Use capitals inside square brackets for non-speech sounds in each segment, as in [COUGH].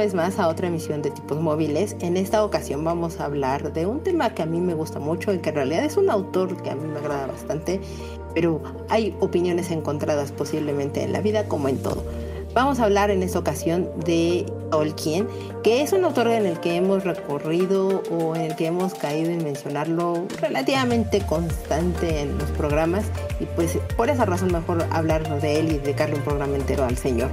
Vez más a otra emisión de tipos móviles. En esta ocasión vamos a hablar de un tema que a mí me gusta mucho y que en realidad es un autor que a mí me agrada bastante, pero hay opiniones encontradas posiblemente en la vida como en todo. Vamos a hablar en esta ocasión de Tolkien, que es un autor en el que hemos recorrido o en el que hemos caído en mencionarlo relativamente constante en los programas y pues por esa razón mejor hablar de él y dedicarle un programa entero al señor.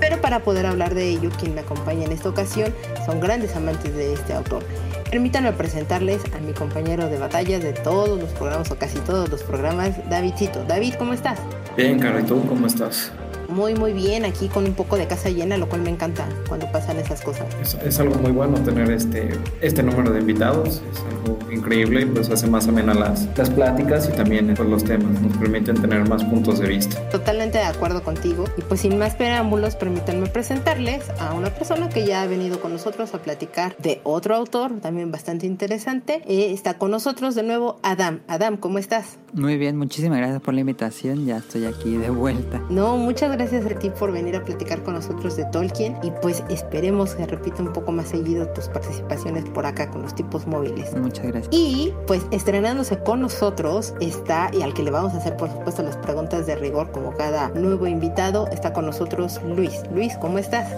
Pero para poder hablar de ello, quien me acompaña en esta ocasión son grandes amantes de este autor. Permítanme presentarles a mi compañero de batalla de todos los programas o casi todos los programas, Davidcito. David, ¿cómo estás? Bien, Caro, ¿y tú cómo estás? muy muy bien aquí con un poco de casa llena, lo cual me encanta cuando pasan esas cosas. Es, algo muy bueno tener este, este número de invitados, es algo increíble y pues hace más amena las, las pláticas y también pues, los temas, nos permiten tener más puntos de vista. Totalmente de acuerdo contigo y pues sin más preámbulos permítanme presentarles a una persona que ya ha venido con nosotros a platicar de otro autor también bastante interesante. Eh, está con nosotros de nuevo Adam. Adam, ¿cómo estás? Muy bien, muchísimas gracias por la invitación, ya estoy aquí de vuelta. No, muchas gracias a ti por venir a platicar con nosotros de Tolkien y pues esperemos que repita un poco más seguido tus participaciones por acá con los tipos móviles. Muchas gracias. Y pues estrenándose con nosotros está, y al que le vamos a hacer por supuesto las preguntas de rigor como cada nuevo invitado, está con nosotros Luis. Luis, ¿cómo estás?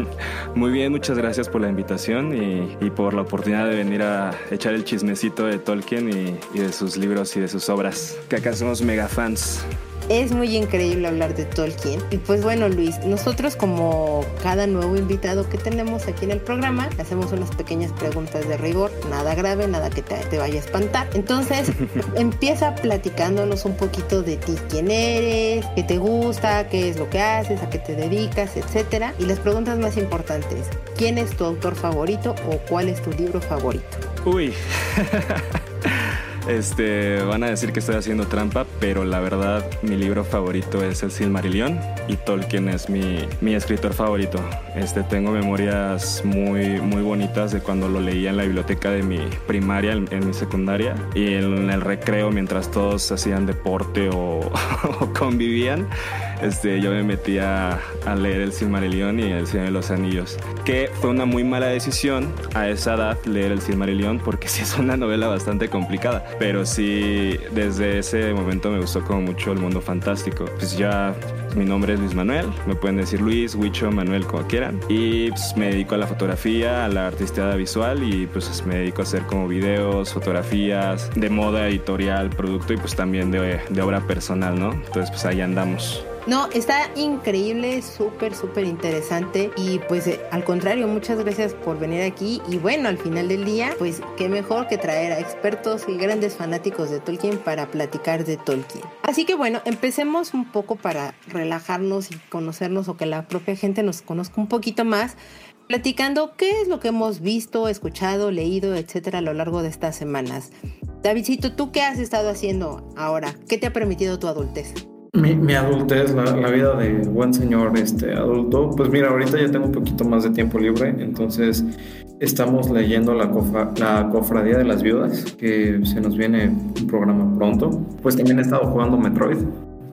[LAUGHS] Muy bien, muchas gracias por la invitación y, por la oportunidad de venir a echar el chismecito de Tolkien y, y de sus libros y de sus obras, que acá somos mega fans. Es muy increíble hablar de Tolkien. Y pues bueno, Luis, nosotros como cada nuevo invitado que tenemos aquí en el programa, hacemos unas pequeñas preguntas de rigor, nada grave, nada que te, vaya a espantar. Entonces, [LAUGHS] empieza platicándonos un poquito de ti, quién eres, qué te gusta, qué es lo que haces, a qué te dedicas, etcétera. Y las preguntas más importantes, ¿quién es tu autor favorito o cuál es tu libro favorito? Uy. [LAUGHS] Este, van a decir que estoy haciendo trampa, pero la verdad mi libro favorito es el Silmarillion y Tolkien es mi, mi escritor favorito. Este, tengo memorias muy, muy bonitas de cuando lo leía en la biblioteca de mi primaria, en, mi secundaria, y en, el recreo mientras todos hacían deporte o [LAUGHS] convivían este, yo me metí a, leer El Silmarillion y El Señor de los Anillos, que fue una muy mala decisión a esa edad leer El Silmarillion porque [LAUGHS] sí es una novela bastante complicada, pero sí desde ese momento me gustó como mucho el mundo fantástico. Pues ya mi nombre es Luis Manuel, me pueden decir Luis, Huicho, Manuel, como quieran, y pues me dedico a la fotografía, a la artisteada visual y pues me dedico a hacer como videos, fotografías de moda editorial, producto y pues también de, de obra personal, ¿no? Entonces pues ahí andamos. No, está increíble, súper, súper interesante. Y pues eh, al contrario, muchas gracias por venir aquí. Y bueno, al final del día, pues qué mejor que traer a expertos y grandes fanáticos de Tolkien para platicar de Tolkien. Así que bueno, empecemos un poco para relajarnos y conocernos o que la propia gente nos conozca un poquito más platicando qué es lo que hemos visto, escuchado, leído, etcétera, a lo largo de estas semanas. Davidcito, ¿tú qué has estado haciendo ahora? ¿Qué te ha permitido tu adultez? Mi, mi adultez, la, vida de buen señor este, adulto, pues mira, ahorita ya tengo un poquito más de tiempo libre, entonces estamos leyendo la, la Cofradía de las Viudas, que se nos viene un programa pronto. Pues también he estado jugando Metroid,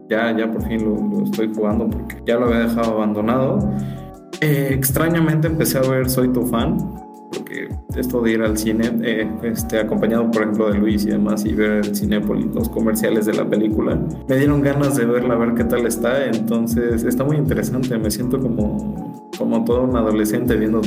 ya, ya por fin lo, lo estoy jugando porque ya lo había dejado abandonado. Eh, extrañamente empecé a ver Soy tu fan, porque esto de ir al cine, eh, este, acompañado por ejemplo de Luis y demás, y ver el Cinépolis, los comerciales de la película, me dieron ganas de verla, a ver qué tal está. Entonces está muy interesante, me siento como, como todo un adolescente viendo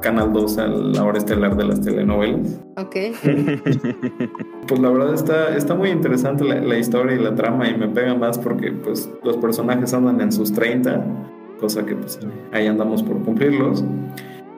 Canal 2 a la hora estelar de las telenovelas. Ok. [LAUGHS] pues la verdad está, está muy interesante la, la, historia y la trama y me pega más porque pues los personajes andan en sus 30, cosa que pues ahí andamos por cumplirlos.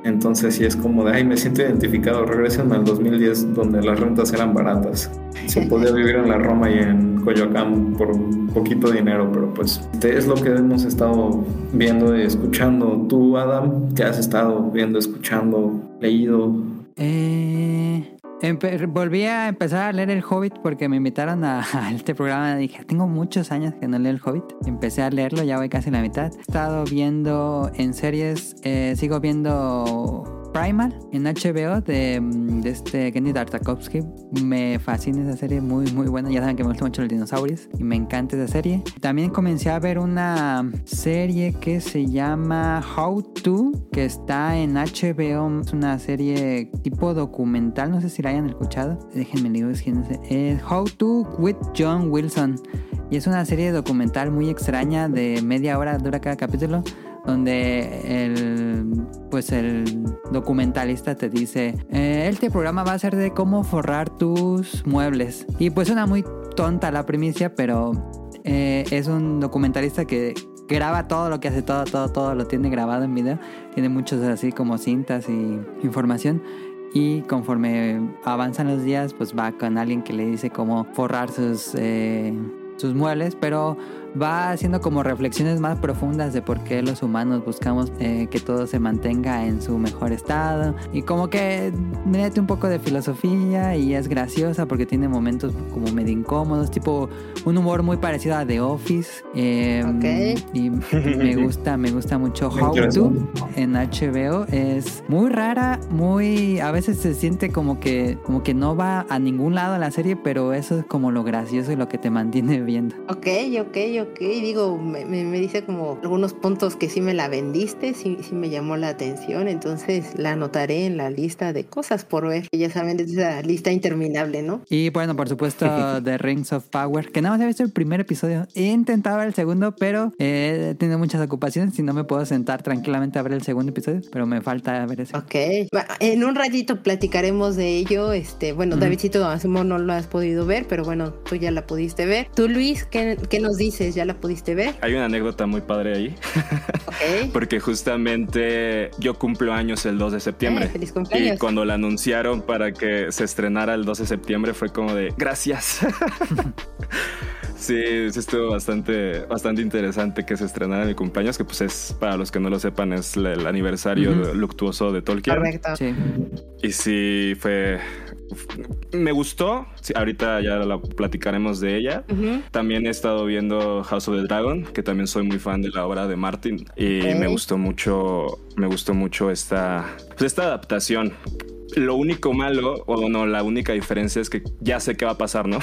Entonces sí es como de, ay, me siento identificado, regresen al 2010 donde las rentas eran baratas. se [LAUGHS] podía vivir en la Roma y en Coyoacán por un poquito de dinero, pero pues es lo que hemos estado viendo y escuchando. Tú, Adam, ¿qué has estado viendo, escuchando, leído? Eh, volví a empezar a leer El Hobbit porque me invitaron [LAUGHS] a, este programa. Dije, tengo muchos años que no leo El Hobbit. Empecé a leerlo, ya voy casi la mitad. He estado viendo en series, eh, sigo viendo Primal en HBO de, mm, de este Kenny Tartakovsky. Me fascina esa serie, muy muy buena. Ya saben que me gustan mucho los dinosaurios y me encanta esa serie. También comencé a ver una serie que se llama How To, que está en HBO. Es una serie tipo documental, no sé si la hayan escuchado. Déjenme quién es. Es How To with John Wilson. Y es una serie documental muy extraña de media hora dura cada capítulo donde el pues el documentalista te dice "Eh, este programa va a ser de cómo forrar tus muebles y pues suena muy tonta la primicia pero eh, es un documentalista que graba todo lo que hace todo todo todo lo tiene grabado en video. Tiene muchos así como cintas y información. Y conforme avanzan los días, pues va con alguien que le dice cómo forrar sus, eh, sus muebles, pero va haciendo como reflexiones más profundas de por qué los humanos buscamos eh, que todo se mantenga en su mejor estado. Y como que mete un poco de filosofía y es graciosa porque tiene momentos como medio incómodos, tipo un humor muy parecido a The Office. eh, Ok. Y me [LAUGHS] gusta, me gusta mucho How To en HBO es muy rara, muy a veces se siente como que como que no va a ningún lado la serie, pero eso es como lo gracioso y lo que te mantiene viendo. Ok, ok, ok. Digo, me, me- me dice como algunos puntos que sí me la vendiste, sí, sí me llamó la atención, entonces la anotaré en la lista de cosas por ver. Ya saben, es esa lista interminable, ¿no? Y bueno, por supuesto, [LAUGHS] The Rings of Power, que nada más he visto el primer episodio. He intentado ver el segundo, pero eh, he tenido muchas ocupaciones y no me puedo sentar tranquilamente a ver el segundo episodio, pero me falta ver ese. Ok. En un ratito platicaremos de ello. Este, bueno, Ujú. Davidcito, asumo no lo has podido ver, pero bueno, tú ya la pudiste ver. Tú, Luis, ¿qué, qué nos dices? ¿Ya la pudiste ver? Hay una anécdota muy padre ahí, Ok. [LAUGHS] porque justamente yo cumplo años el 2 de septiembre. Eh, feliz Y cumpleaños. cuando la anunciaron para que se estrenara el 2 de septiembre fue como de gracias. [LAUGHS] sí, sí estuvo bastante, bastante interesante que se estrenara mi cumpleaños, que pues es, para los que no lo sepan, es el aniversario luctuoso de Tolkien. Correcto. Sí. Y sí, fue... Me gustó, sí, ahorita ya la platicaremos de ella. Ujú. También he estado viendo House of the Dragon, que también soy muy fan de la obra de Martin y Ok. me gustó mucho, me gustó mucho esta, pues esta adaptación. Lo único malo, o no, la única diferencia es que ya sé qué va a pasar, ¿no?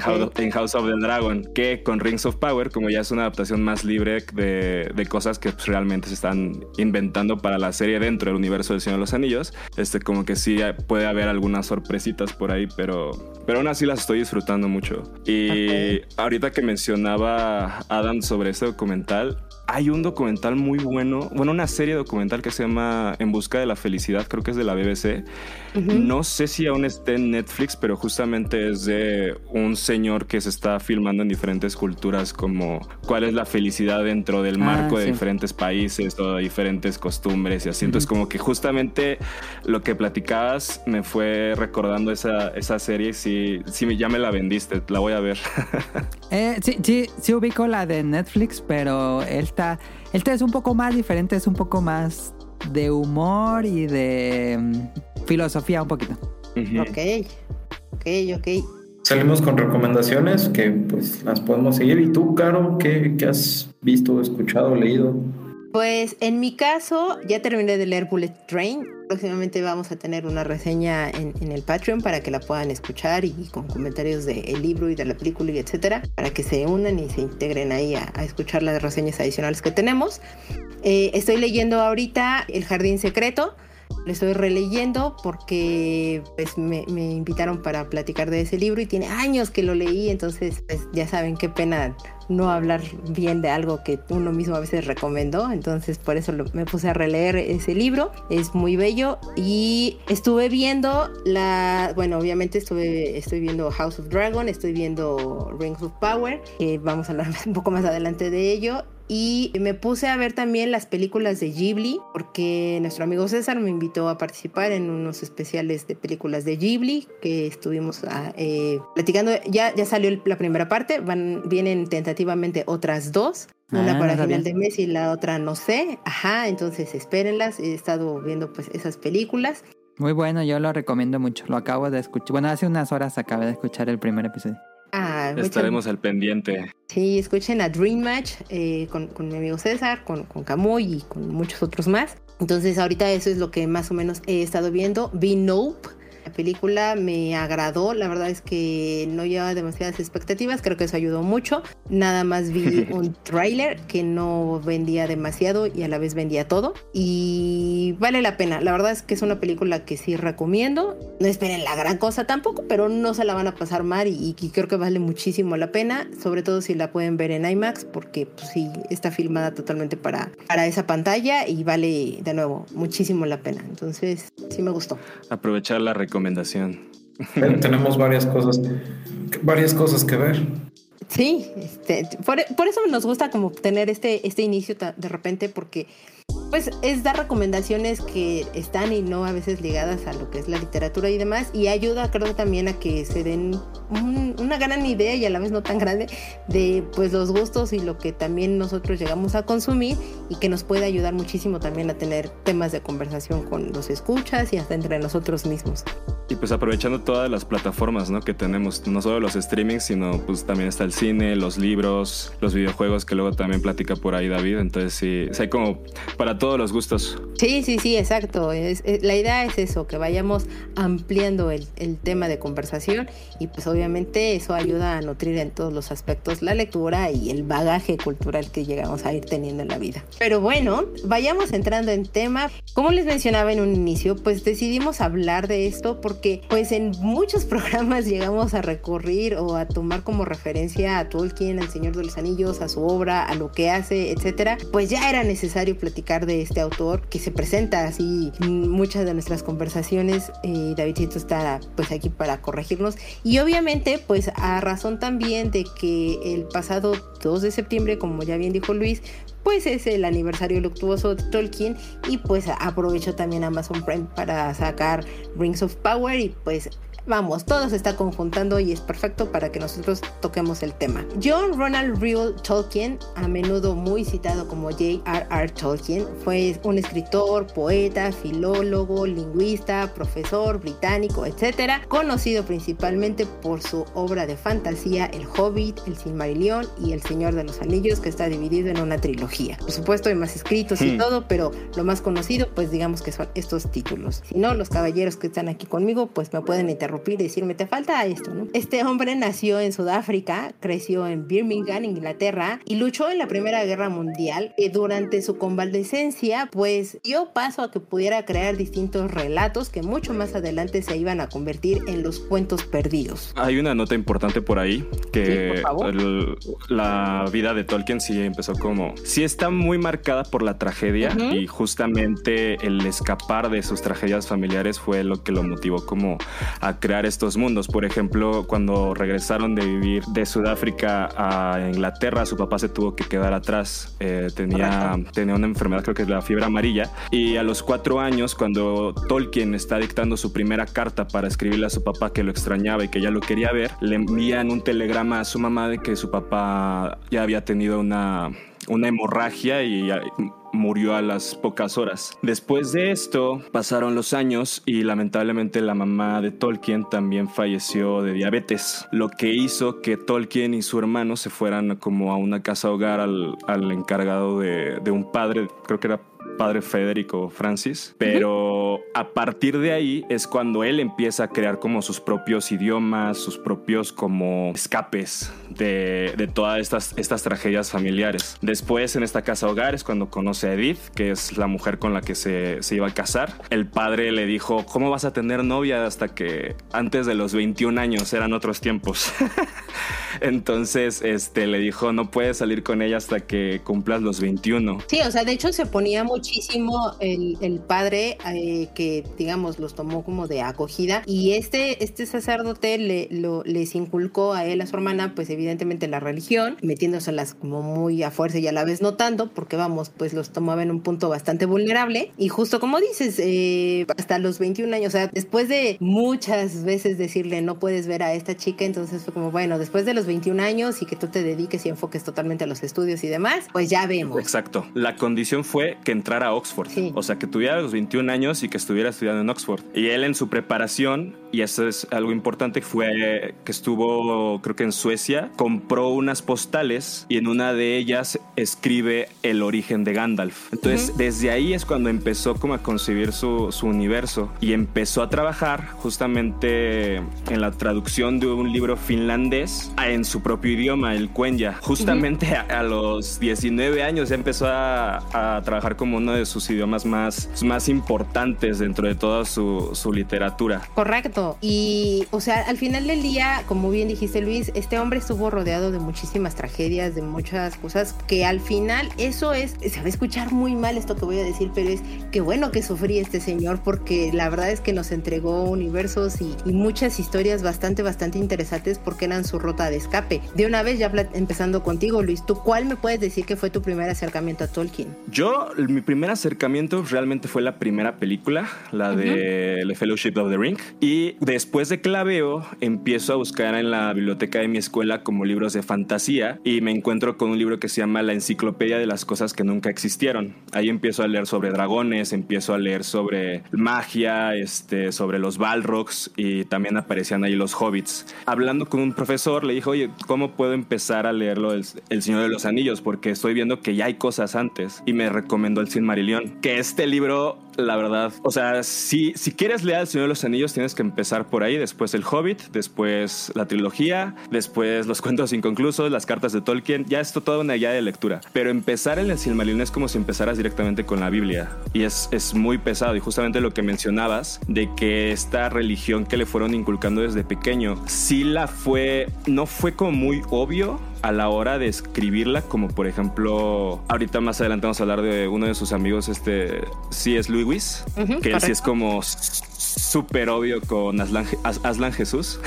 House, en House of the Dragon, que con Rings of Power, como ya es una adaptación más libre de, de cosas que pues, realmente se están inventando para la serie dentro del universo del Señor de los Anillos, este, como que sí puede haber algunas sorpresitas por ahí, pero, pero aún así las estoy disfrutando mucho. Y ahorita que mencionaba Adam sobre este documental, hay un documental muy bueno, bueno, una serie documental que se llama En Busca de la Felicidad, creo que es de la BBC. No sé si aún esté en Netflix, pero justamente es de un señor que se está filmando en diferentes culturas, como cuál es la felicidad dentro del Ah, marco de sí. diferentes países o diferentes costumbres y así. Entonces, como que justamente lo que platicabas me fue recordando esa, esa serie. Si, si ya me la vendiste, la voy a ver. [LAUGHS] Eh, sí, sí, sí ubico la de Netflix, pero esta, esta es un poco más diferente, es un poco más de humor y de mm, filosofía un poquito. Ujú. Ok. Ok, ok. Salimos con recomendaciones que pues las podemos seguir. ¿Y tú, Caro, qué, qué has visto, escuchado, leído? Pues en mi caso, ya terminé de leer Bullet Train. Próximamente vamos a tener una reseña en, el Patreon para que la puedan escuchar y, con comentarios del libro y de la película y etcétera, para que se unan y se integren ahí a, a escuchar las reseñas adicionales que tenemos. Eh, estoy leyendo ahorita El Jardín Secreto. Lo estoy releyendo porque pues, me, me invitaron para platicar de ese libro y tiene años que lo leí, entonces pues, ya saben qué pena no hablar bien de algo que uno mismo a veces recomendó, entonces por eso me puse a releer ese libro, es muy bello y estuve viendo la, bueno, obviamente estuve, estoy viendo House of Dragon, estoy viendo Rings of Power, que vamos a hablar [LAUGHS] un poco más adelante de ello y me puse a ver también las películas de Ghibli porque nuestro amigo César me invitó a participar en unos especiales de películas de Ghibli que estuvimos ah, eh, platicando. Ya, ya salió la primera parte, van, vienen tentativamente otras dos. Una Ah, para final de mes y la otra no sé. Ajá, entonces espérenlas. He estado viendo pues esas películas. Muy bueno, yo lo recomiendo mucho. Lo acabo de escuchar. Bueno, hace unas horas acabé de escuchar el primer episodio. Estaremos al pendiente. Sí, escuchen a Dream Match eh, con, con mi amigo César, con, con Camuy y con muchos otros más. Entonces ahorita eso es lo que más o menos he estado viendo. Vi Nope. La película me agradó, la verdad es que no llevaba demasiadas expectativas, creo que eso ayudó mucho. Nada más vi [LAUGHS] un tráiler que no vendía demasiado y a la vez vendía todo. Y vale la pena, la verdad es que es una película que sí recomiendo. No esperen la gran cosa tampoco, pero no se la van a pasar mal y, y creo que vale muchísimo la pena, sobre todo si la pueden ver en IMAX, porque pues, sí, está filmada totalmente para, para esa pantalla y vale de nuevo muchísimo la pena. Entonces, sí me gustó. Aprovechar la recomendación. Ten- Tenemos varias cosas, varias cosas que ver. Sí, este, por, por eso nos gusta como tener este, este inicio de repente porque pues es dar recomendaciones que están y no a veces ligadas a lo que es la literatura y demás y ayuda creo también a que se den un- una gran idea y a la vez no tan grande de pues los gustos y lo que también nosotros llegamos a consumir y que nos puede ayudar muchísimo también a tener temas de conversación con los escuchas y hasta entre nosotros mismos. Y pues aprovechando todas las plataformas ¿no? que tenemos, no solo los streamings, sino pues también está el cine, los libros, los videojuegos que luego también platica por ahí David. Entonces sí, hay como para todos los gustos. Sí, sí, sí, exacto. Es, es- la idea es eso, que vayamos ampliando el, el tema de conversación y pues obviamente eso ayuda a nutrir en todos los aspectos la lectura y el bagaje cultural que llegamos a ir teniendo en la vida. Pero bueno, vayamos entrando en tema. Como les mencionaba en un inicio, pues decidimos hablar de esto porque pues en muchos [LAUGHS] programas llegamos a recurrir o a tomar como referencia a Tolkien, al Señor de los Anillos, a su obra, a lo que hace, etcétera. Pues ya era necesario platicar de este autor que se presenta así en muchas de nuestras conversaciones. Eh, Davidcito está pues aquí para corregirnos y obviamente pues a razón también de que el pasado 2 de septiembre, como ya bien dijo Luis, pues es el aniversario luctuoso de Tolkien y pues aprovecho también Amazon Prime para sacar Rings of Power y pues vamos, todo se está conjuntando y es perfecto para que nosotros toquemos el tema. John Ronald Reuel Tolkien, a menudo muy citado como J.R.R. Tolkien, fue un escritor, poeta, filólogo, lingüista, profesor británico, etcétera, conocido principalmente por su obra de fantasía El Hobbit, El Silmarillion y El Señor de los Anillos, que está dividido en una trilogía. Por supuesto, hay más escritos y Hmm. todo, pero lo más conocido, pues digamos que son estos títulos. Si no, los caballeros que están aquí conmigo, pues me pueden interrumpir y decirme, te falta esto, ¿no? Este hombre nació en Sudáfrica, creció en Birmingham, Inglaterra, y luchó en la Primera Guerra Mundial. Y durante su convalecencia, pues dio paso a que pudiera crear distintos relatos que mucho más adelante se iban a convertir en los cuentos perdidos. Hay una nota importante por ahí Sí, que por favor. el- la vida de Tolkien sí empezó como sí está muy marcada por la tragedia Ujú. y justamente el escapar de sus tragedias familiares fue lo que lo motivó como a crear estos mundos. Por ejemplo, cuando regresaron de vivir de Sudáfrica a Inglaterra, su papá se tuvo que quedar atrás. Eh, tenía, tenía una enfermedad, creo que es la fiebre amarilla. Y a los cuatro años, cuando Tolkien está dictando su primera carta para escribirle a su papá que lo extrañaba y que ya lo quería ver, le envían un telegrama a su mamá de que su papá ya había tenido una, una hemorragia y murió a las pocas horas. Después de esto, pasaron los años y lamentablemente la mamá de Tolkien también falleció de diabetes, lo que hizo que Tolkien y su hermano se fueran como a una casa hogar al, al encargado de, de un padre, creo que era padre Federico Francis, pero a partir de ahí es cuando él empieza a crear como sus propios idiomas, sus propios como escapes de, de todas estas, estas tragedias familiares. Después en esta casa hogar es cuando conoce a Edith, que es la mujer con la que se, se iba a casar. El padre le dijo, ¿cómo vas a tener novia hasta que antes de los 21 años eran otros tiempos? [LAUGHS] Entonces este, le dijo, no puedes salir con ella hasta que cumplas los 21. Sí, o sea, de hecho se ponía muchísimo el, el padre eh, que digamos, los tomó como de acogida. Y este, este sacerdote le, lo, les inculcó a él, a su hermana, pues evidentemente la religión, metiéndoselas como muy a fuerza y a la vez notando, porque vamos, pues los tomaba en un punto bastante vulnerable. Y justo como dices, eh, hasta los 21 años, o sea, después de muchas veces decirle no puedes ver a esta chica, entonces fue como, bueno, después de los 21 años y que tú te dediques y enfoques totalmente a los estudios y demás, pues ya vemos. Exacto. La condición fue que entrara a Oxford. O sea, que tuviera los 21 años y que estuviera estudiando en Oxford. Y él en su preparación, y eso es algo importante, fue que estuvo, creo que en Suecia, compró unas postales y en una de ellas escribe el origen de Gandalf. Entonces, desde ahí es cuando empezó como a concebir su, su universo y empezó a trabajar justamente en la traducción de un libro finlandés en su propio idioma, el Quenya. Justamente a, los 19 años ya empezó a, a, trabajar como uno de sus idiomas más, más importantes dentro de toda su, su literatura. Correcto. Y, o sea, al final del día, como bien dijiste Luis, este hombre estuvo rodeado de muchísimas tragedias, de muchas cosas que al final eso es, se va a escuchar muy mal esto que voy a decir, pero es que bueno que sufrí este señor porque la verdad es que nos entregó universos y, y muchas historias bastante, bastante interesantes porque eran su rota de escape. De una vez, ya empezando contigo, Luis, ¿tú cuál me puedes decir que fue tu primer acercamiento a Tolkien? Yo, mi primer acercamiento realmente fue la primera película, la de The Fellowship of the Ring. Y después de que la veo, empiezo a buscar en la biblioteca de mi escuela como libros de fantasía y me encuentro con un libro que se llama La Enciclopedia de las Cosas que Nunca Existieron. Ahí empiezo a leer sobre dragones, empiezo a leer sobre magia, este, sobre los Balrogs y también aparecían ahí los hobbits. Hablando con un profesor, le dijo, oye, ¿cómo puedo empezar a leerlo el, el Señor de los Anillos? Porque estoy viendo que ya hay cosas antes. Y me recomendó el Silmarillion, que este libro la verdad. O sea, si, si quieres leer El Señor de los Anillos, tienes que empezar por ahí, después El Hobbit, después la trilogía, después los [LAUGHS] cuentos inconclusos, las cartas de Tolkien. Ya esto toda una guía de lectura. Pero empezar en el Silmarillion es como si empezaras directamente con la Biblia. Y es, es muy pesado. Y justamente lo que mencionabas, de que esta religión que le fueron inculcando desde pequeño, sí la fue, no fue como muy obvio a la hora de escribirla, como por ejemplo, ahorita más adelante vamos a hablar de uno de sus amigos, este C.S. Lewis, que él sí es como súper obvio con Aslan, Aslan Jesús.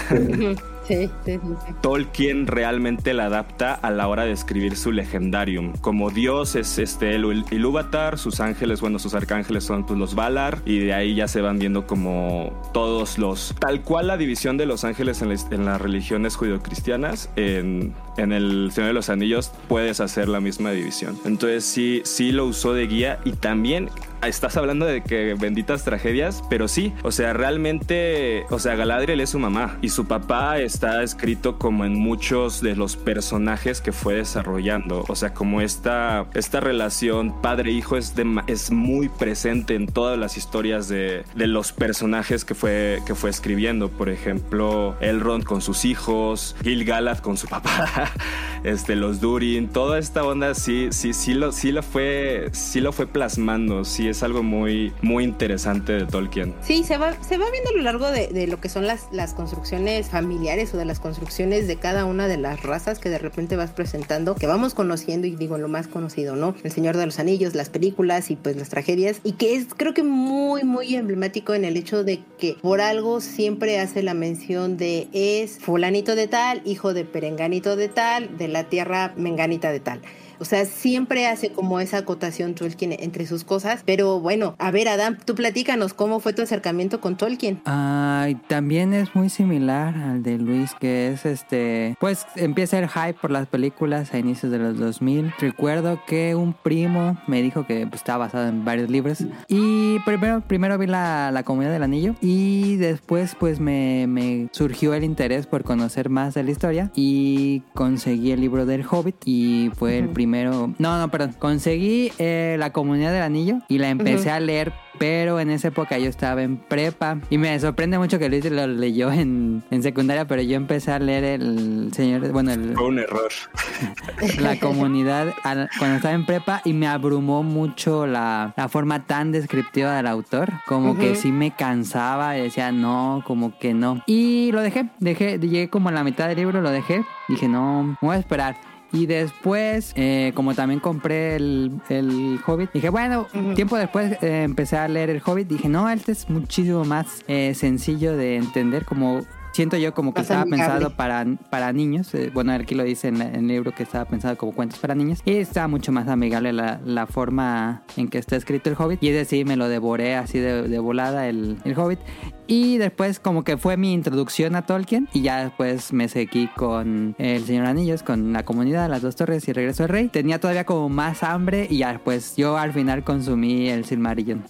Sí, sí, sí, Tolkien realmente la adapta a la hora de escribir su legendarium. Como Dios es este el Ilúvatar, sus ángeles, bueno, sus arcángeles son pues, los Valar, y de ahí ya se van viendo como todos los. Tal cual la división de los ángeles en, la, en las religiones judio-cristianas, en, en El Señor de los Anillos puedes hacer la misma división. Entonces sí, sí lo usó de guía y también estás hablando de que benditas tragedias, pero sí, o sea, realmente, o sea, Galadriel es su mamá y su papá está escrito como en muchos de los personajes que fue desarrollando, o sea, como esta, esta relación padre-hijo es, es muy presente en todas las historias de, de, los personajes que fue, que fue escribiendo, por ejemplo, Elrond con sus hijos, Gil-galad con su papá, [LAUGHS] este, los Durin, toda esta onda sí, sí, sí lo, sí lo fue, sí lo fue plasmando, sí es algo muy, muy interesante de Tolkien. Sí, se va, se va viendo a lo largo de, de lo que son las, las construcciones familiares o de las construcciones de cada una de las razas que de repente vas presentando, que vamos conociendo y digo lo más conocido, ¿no? El Señor de los Anillos, las películas y pues las tragedias y que es creo que muy, muy emblemático en el hecho de que por algo siempre hace la mención de es fulanito de tal, hijo de perenganito de tal, de la tierra menganita de tal. O sea, siempre hace como esa acotación Tolkien entre sus cosas. Pero bueno, a ver, Adam, tú platícanos cómo fue tu acercamiento con Tolkien. Ay, también es muy similar al de Luis, que es este. Pues empieza el hype por las películas a inicios de los 2000. Recuerdo que un primo me dijo que pues, estaba basado en varios libros. Y primero, primero vi la, la Comunidad del Anillo. Y después, pues me, me surgió el interés por conocer más de la historia. Y conseguí el libro del Hobbit. Y fue el primero primero. No, no, perdón. Conseguí eh, La Comunidad del Anillo y la empecé uh -huh. a leer, pero en esa época yo estaba en prepa. Y me sorprende mucho que Luis lo leyó en, en secundaria, pero yo empecé a leer el señor. Bueno, el. Fue un error. [LAUGHS] [LAUGHS] La comunidad cuando estaba en prepa y me abrumó mucho la, la forma tan descriptiva del autor. Como uh -huh. que sí me cansaba y decía no, como que no. Y lo dejé, dejé, llegué como a la mitad del libro, lo dejé. Dije, no, me voy a esperar. Y después, eh, como también compré el, el Hobbit, dije, bueno, tiempo después eh, empecé a leer el Hobbit. Dije, no, este es muchísimo más eh, sencillo de entender, como siento yo como que Más estaba amigable. pensado para, para niños. Eh, bueno, aquí lo dice en, la- en el libro que estaba pensado como cuentos para niños. Y está mucho más amigable la, la forma en que está escrito el Hobbit. Y es decir, me lo devoré así de, de volada el, el Hobbit. Y después como que fue mi introducción a Tolkien y ya después me seguí con El Señor Anillos, con La Comunidad, Las Dos Torres y Regreso del Rey. Tenía todavía como más hambre y ya pues yo al final consumí el Silmarillion.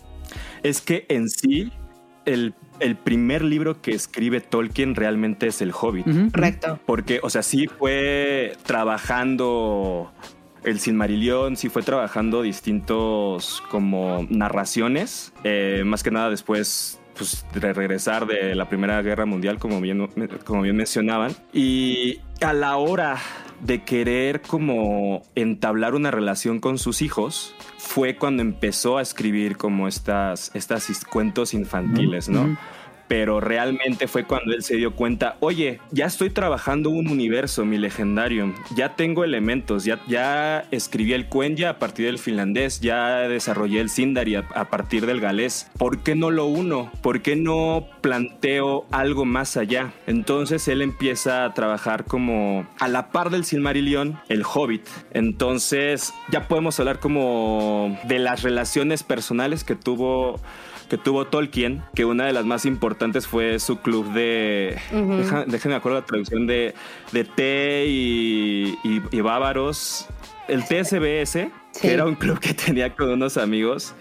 Es que en sí, el, el primer libro que escribe Tolkien realmente es El Hobbit. Correcto. Porque, o sea, sí fue trabajando el Silmarillion, sí fue trabajando distintos como narraciones, eh, más que nada después pues, de regresar de la Primera Guerra Mundial, como bien, como bien mencionaban. Y a la hora de querer como entablar una relación con sus hijos, fue cuando empezó a escribir como estas, estas cuentos infantiles, ¿no? Pero realmente fue cuando él se dio cuenta, oye, ya estoy trabajando un universo, mi legendario, ya tengo elementos, ya, ya escribí el Quenya a partir del finlandés, ya desarrollé el Sindari a, a partir del galés, ¿por qué no lo uno? ¿Por qué no planteo algo más allá? Entonces él empieza a trabajar como a la par del Silmarillion, el Hobbit, entonces ya podemos hablar como de las relaciones personales que tuvo que tuvo Tolkien, que una de las más importantes fue su club de... Ujú. deja- déjenme acuerdo la traducción de, de té y, y- y bávaros. El TSBS, Sí. que era un club que tenía con unos amigos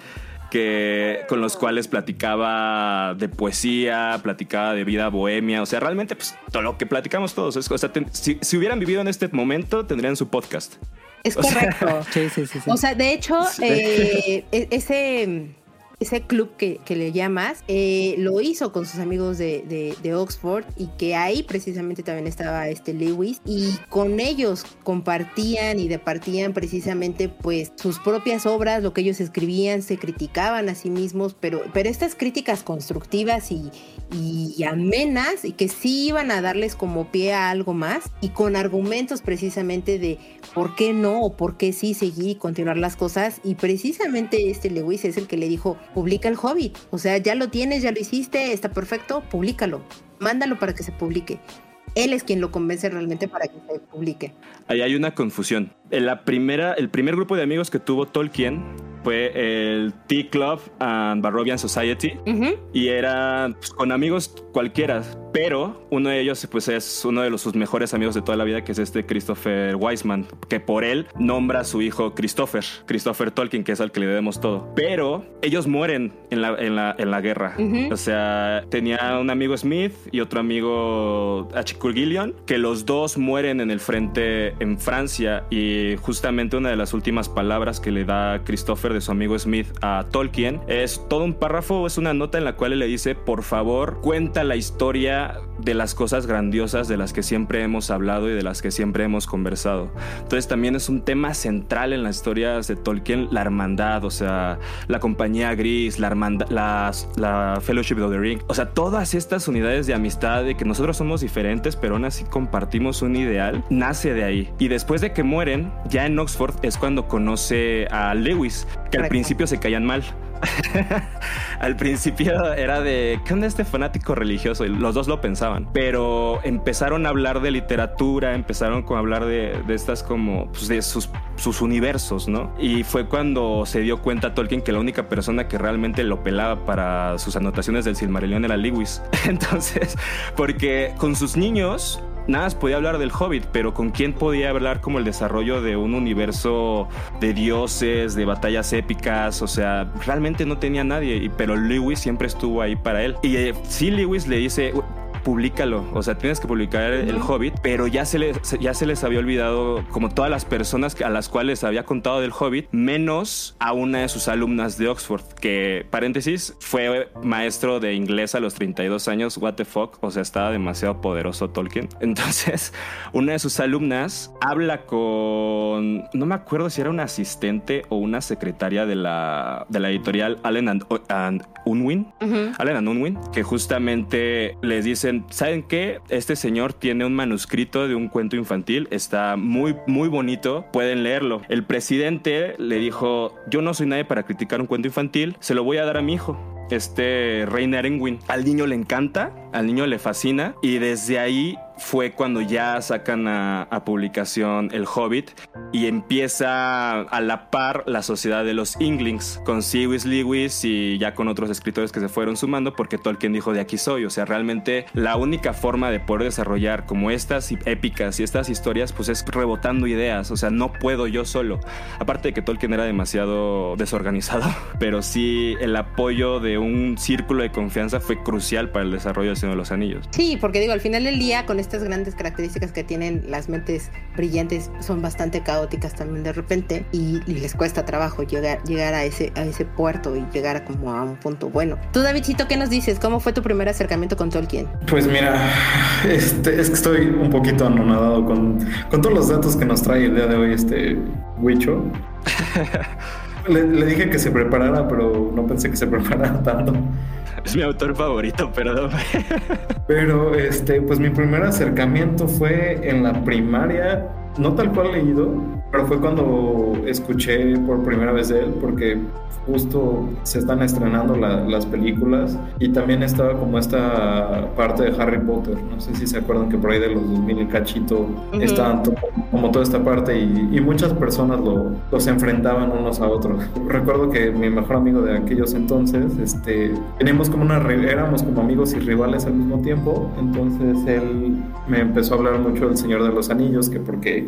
que con los cuales platicaba de poesía, platicaba de vida bohemia, o sea, realmente pues todo lo que platicamos todos, es, o sea, ten- si, si hubieran vivido en este momento tendrían su podcast. Es O sea, correcto. [LAUGHS] Sí, sí, sí. sí. O sea, de hecho, eh, e- ese, ese club que, que le llamas eh, lo hizo con sus amigos de, de- Oxford y que ahí precisamente también estaba este Lewis y con ellos compartían y departían precisamente pues sus propias obras, lo que ellos escribían, se criticaban a sí mismos, pero, pero estas críticas constructivas y, y amenas y que sí iban a darles como pie a algo más y con argumentos precisamente de por qué no o por qué sí seguir y continuar las cosas. Y precisamente este Lewis es el que le dijo publica el Hobbit, o sea ya lo tienes, ya lo hiciste, está perfecto, públicalo, mándalo para que se publique. Él es quien lo convence realmente para que se publique. Ahí hay una confusión. En la primera, el primer grupo de amigos que tuvo Tolkien fue el Tea Club and Barrovian Society Ujú. y era pues, con amigos cualquiera, pero uno de ellos pues es uno de los, sus mejores amigos de toda la vida que es este Christopher Wiseman, que por él nombra a su hijo Christopher, Christopher Tolkien, que es al que le debemos todo. Pero ellos mueren en la, en la, en la guerra. Ujú. O sea, tenía un amigo Smith y otro amigo Achicurgillion, que los dos mueren en el frente en Francia y justamente una de las últimas palabras que le da Christopher de su amigo Smith a Tolkien es todo un párrafo, es una nota en la cual él le dice, por favor, cuenta la historia de las cosas grandiosas de las que siempre hemos hablado y de las que siempre hemos conversado. Entonces también es un tema central en las historias de Tolkien, la hermandad, o sea, la compañía gris, la hermandad, las- la Fellowship of the Ring, o sea, todas estas unidades de amistad de que nosotros somos diferentes, pero aún así compartimos un ideal, nace de ahí. Y después de que mueren, ya en Oxford es cuando conoce a Lewis, que al principio se caían mal. [LAUGHS] Al principio era de, ¿qué onda este fanático religioso? Y los dos lo pensaban. Pero empezaron a hablar de literatura, empezaron a hablar de, de estas como, pues, de sus, sus universos, ¿no? Y fue cuando se dio cuenta Tolkien que la única persona que realmente lo pelaba para sus anotaciones del Silmarillion era Lewis. [LAUGHS] Entonces, porque con sus niños nada más podía hablar del Hobbit, pero con quién podía hablar como el desarrollo de un universo de dioses, de batallas épicas, o sea, realmente no tenía nadie, pero Lewis siempre estuvo ahí para él. Y eh, sí, Lewis le dice, públicalo, o sea, tienes que publicar el. Hobbit, pero ya se, les, ya se les había olvidado como todas las personas a las cuales había contado del Hobbit, menos a una de sus alumnas de Oxford, que, paréntesis, fue maestro de inglés a los 32 años, what the fuck, o sea, estaba demasiado poderoso Tolkien. [LAUGHS] Entonces, una de sus alumnas habla con, no me acuerdo si era una asistente o una secretaria de la, de la editorial Allen and, and Unwin, Ujú. Allen and Unwin, que justamente les dicen, ¿saben qué? Este señor tiene un manuscrito de un cuento infantil, está muy, muy bonito, pueden leerlo. El presidente le dijo, yo no soy nadie para criticar un cuento infantil, se lo voy a dar a mi hijo este Reiner Engwin. Al niño le encanta, al niño le fascina y desde ahí fue cuando ya sacan a, publicación El Hobbit y empieza a la par la sociedad de los Inglings con Sewis Lewis y ya con otros escritores que se fueron sumando porque Tolkien dijo de aquí soy. O sea, realmente la única forma de poder desarrollar como estas épicas y estas historias pues es rebotando ideas. O sea, no puedo yo solo. Aparte de que Tolkien era demasiado desorganizado, [LAUGHS] pero sí el apoyo de un círculo de confianza fue crucial para el desarrollo Señor de los Anillos. Sí, porque digo, al final del día con estas grandes características que tienen las mentes brillantes son bastante caóticas también de repente y, les cuesta trabajo llegar, llegar a, ese, a ese puerto y llegar a como a un punto bueno. Tú, Davidcito, ¿qué nos dices? ¿Cómo fue tu primer acercamiento con Tolkien? Pues mira, este, es que estoy un poquito anonadado con, con todos los datos que nos trae el día de hoy este Wicho. [LAUGHS] Le, le, dije que se preparara, pero no pensé que se preparara tanto. Es mi autor favorito, perdón. Pero este, pues mi primer acercamiento fue en la primaria, no tal cual leído, pero fue cuando escuché por primera vez de él, porque justo se están estrenando las películas y también estaba como esta parte de Harry Potter, no sé si se acuerdan que por ahí de los 2000 y cachito estaban como toda esta parte y, muchas personas lo, los enfrentaban unos a otros. [LAUGHS] Recuerdo que mi mejor amigo de aquellos entonces, este, teníamos como una, éramos como amigos y rivales al mismo tiempo, entonces él me empezó a hablar mucho del Señor de los Anillos, que porque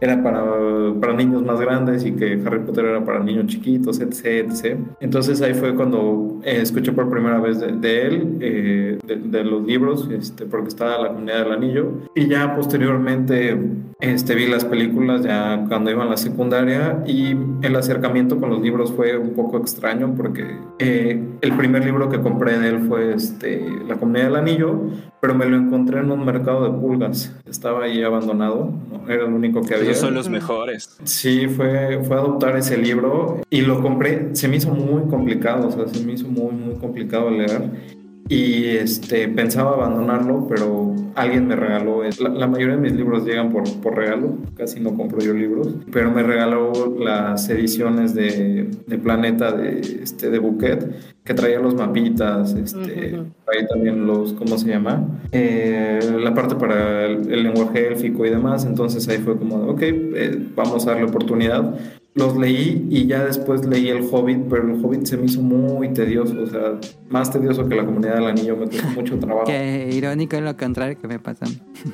era para, para, niños más grandes y que Harry Potter era para niños chiquitos, etc. etc. Entonces ahí fue cuando eh, escuché por primera vez de, él, eh, de, los libros, este, porque estaba la comunidad del anillo. Y ya posteriormente este, vi las películas ya cuando iba a la secundaria y el acercamiento con los libros fue un poco extraño porque eh, el primer libro que compré de él fue este, La comunidad del anillo, pero me lo encontré en un mercado de pulgas. Estaba ahí abandonado, era el único que había son los mejores. Sí, fue, fue adoptar ese libro y lo compré. Se me hizo muy complicado, o sea, se me hizo muy, muy complicado leer y este, pensaba abandonarlo, pero alguien me regaló, la, la, mayoría de mis libros llegan por, por regalo, casi no compro yo libros, pero me regaló las ediciones de, de Planeta de, este, de Bouquet, que traía los mapitas, este, ahí también los, ¿cómo se llama? Eh, la parte para el, lenguaje élfico y demás, entonces ahí fue como, ok, eh, vamos a darle oportunidad los leí y ya después leí El Hobbit, pero El Hobbit se me hizo muy tedioso, o sea, más tedioso que La Comunidad del Anillo, me costó mucho trabajo. Qué irónico es lo contrario que me pasó.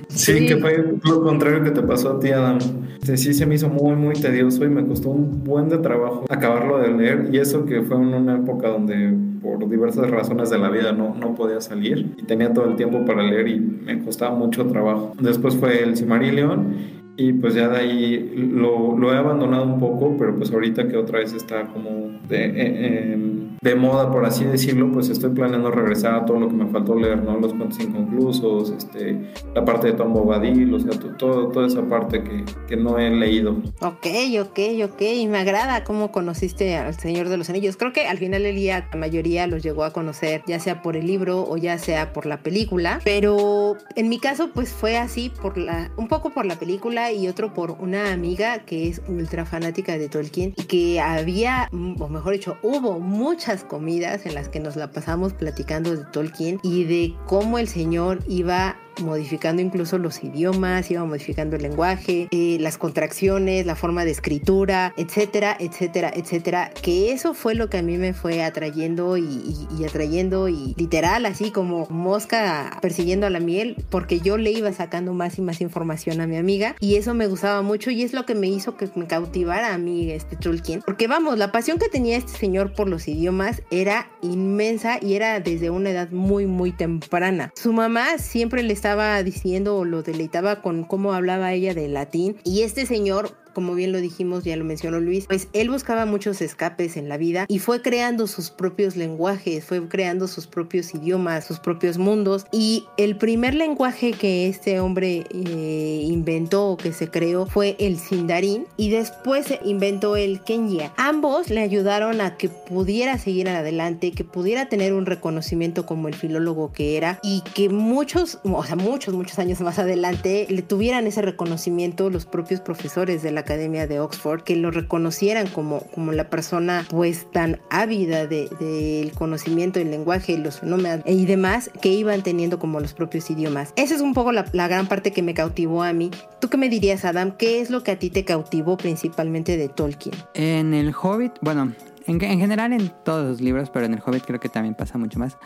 Sí, que fue lo contrario que te pasó a ti, Adam. Sí, se me hizo muy, muy tedioso y me costó un buen de trabajo acabarlo de leer y eso que fue en una época donde por diversas razones de la vida no, no podía salir y tenía todo el tiempo para leer y me costaba mucho trabajo. Después fue El Cimarillion y pues ya de ahí lo, lo, he abandonado un poco, pero pues ahorita que otra vez está como de, eh, em, de moda, por así decirlo, pues estoy planeando regresar a todo lo que me faltó leer, ¿no? Los cuentos inconclusos, este, la parte de Tom Bobadil, o sea, todo, toda esa parte que, que, no he leído. Ok, ok, ok, me agrada cómo conociste al Señor de los Anillos. Creo que al final del día la mayoría los llegó a conocer, ya sea por el libro o ya sea por la película, pero en mi caso pues fue así, por la, un poco por la película y otro por una amiga que es ultra fanática de Tolkien y que había, o mejor dicho, hubo muchas comidas en las que nos la pasamos platicando de Tolkien y de cómo el señor iba modificando incluso los idiomas, iba modificando el lenguaje, eh, las contracciones, la forma de escritura, etcétera, etcétera, etcétera. Que eso fue lo que a mí me fue atrayendo y, atrayendo y literal, así como mosca persiguiendo a la miel, porque yo le iba sacando más y más información a mi amiga y eso me gustaba mucho y es lo que me hizo que me cautivara a mí este Tolkien. Porque vamos, la pasión que tenía este señor por los idiomas era inmensa y era desde una edad muy, muy temprana. Su mamá siempre le estaba diciendo o lo deleitaba con cómo hablaba ella de latín y este señor como bien lo dijimos, ya lo mencionó Luis, pues él buscaba muchos escapes en la vida y fue creando sus propios lenguajes, fue creando sus propios idiomas, sus propios mundos. Y el primer lenguaje que este hombre eh, inventó o que se creó fue el Sindarin y después inventó el Kenya. Ambos le ayudaron a que pudiera seguir adelante, que pudiera tener un reconocimiento como el filólogo que era y que muchos, o sea, muchos, muchos años más adelante le tuvieran ese reconocimiento los propios profesores de la Academia de Oxford, que lo reconocieran como, como la persona pues tan ávida del de, conocimiento del lenguaje, los fenómenos y demás que iban teniendo como los propios idiomas. Esa es un poco la, gran parte que me cautivó a mí. ¿Tú qué me dirías, Adam? ¿Qué es lo que a ti te cautivó principalmente de Tolkien? En el Hobbit, bueno, en, en general en todos los libros, pero en el Hobbit creo que también pasa mucho más.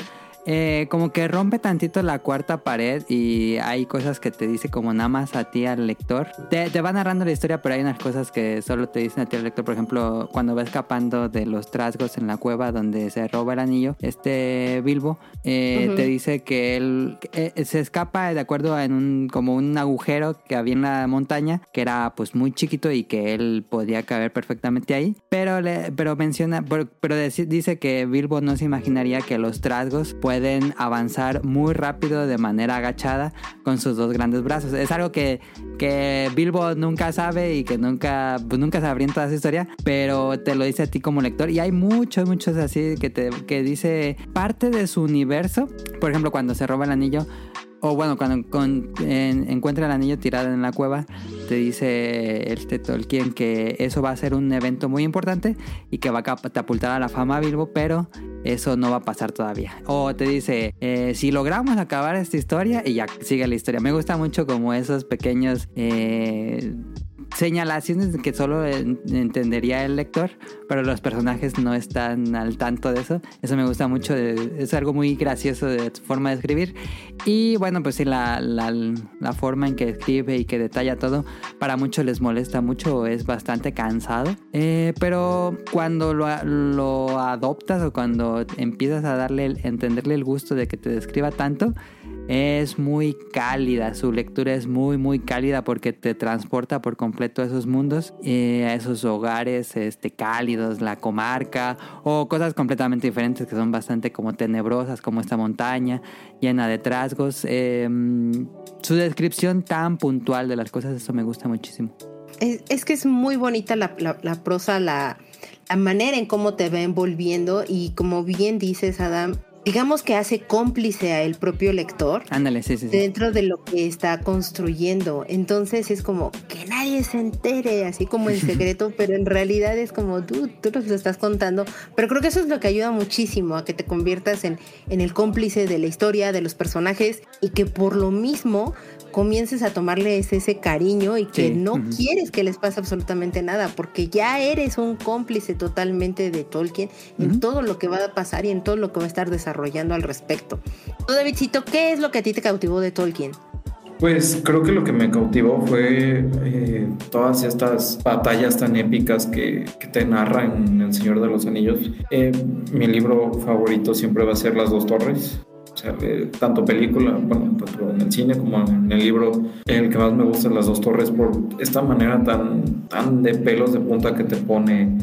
Eh, como que rompe tantito la cuarta pared y hay cosas que te dice como nada más a ti al lector. Te, te, va narrando la historia, pero hay unas cosas que solo te dicen a ti al lector. Por ejemplo, cuando va escapando de los trasgos en la cueva donde se roba el anillo, este Bilbo eh, uh -huh. te dice que él eh, se escapa de acuerdo en un como un agujero que había en la montaña que era pues muy chiquito y que él podía caber perfectamente ahí. Pero le, pero menciona, pero, pero dice que Bilbo no se imaginaría que los trasgos pueden pueden avanzar muy rápido de manera agachada con sus dos grandes brazos. Es algo que, que Bilbo nunca sabe y que nunca, pues nunca sabría en toda esa historia, pero te lo dice a ti como lector. Y hay muchos, muchos así que, te, que dice parte de su universo. Por ejemplo, cuando se roba el anillo, o bueno, cuando encuentra el anillo tirado en la cueva, te dice este Tolkien que eso va a ser un evento muy importante y que va a catapultar a la fama a Bilbo, pero eso no va a pasar todavía. O te dice, eh, si logramos acabar esta historia y ya sigue la historia. Me gusta mucho como esos pequeños... Eh, señalaciones que solo entendería el lector, pero los personajes no están al tanto de eso. Eso me gusta mucho, es algo muy gracioso de su forma de escribir. Y bueno, pues sí, la, la, forma en que escribe y que detalla todo, para muchos les molesta mucho, es bastante cansado. Eh, pero cuando lo, lo, adoptas o cuando empiezas a darle, entenderle el gusto de que te describa tanto, es muy cálida, su lectura es muy muy cálida porque te transporta por completo a esos mundos, eh, a esos hogares este, cálidos, la comarca o cosas completamente diferentes que son bastante como tenebrosas como esta montaña llena de trasgos. Eh, su descripción tan puntual de las cosas, eso me gusta muchísimo. Es, que es muy bonita la prosa, la, la manera en cómo te va envolviendo y como bien dices Adam, digamos que hace cómplice a el propio lector. Ándale, sí, sí, sí. Dentro de lo que está construyendo. Entonces es como que nadie se entere, así como en [LAUGHS] secreto, pero en realidad es como tú, tú nos lo estás contando. Pero creo que eso es lo que ayuda muchísimo a que te conviertas en, en el cómplice de la historia, de los personajes y que por lo mismo comiences a tomarles ese cariño y que sí. no uh -huh. quieres que les pase absolutamente nada, porque ya eres un cómplice totalmente de Tolkien en uh -huh. todo lo que va a pasar y en todo lo que va a estar desarrollando al respecto. Tú, Davidcito, ¿qué es lo que a ti te cautivó de Tolkien? Pues creo que lo que me cautivó fue eh, todas estas batallas tan épicas que, que, te narra en El Señor de los Anillos. Eh, mi libro favorito siempre va a ser Las Dos Torres. O sea, tanto película, bueno, tanto en el cine como en el libro, el que más me gusta Las Dos Torres por esta manera tan, tan de pelos de punta que te pone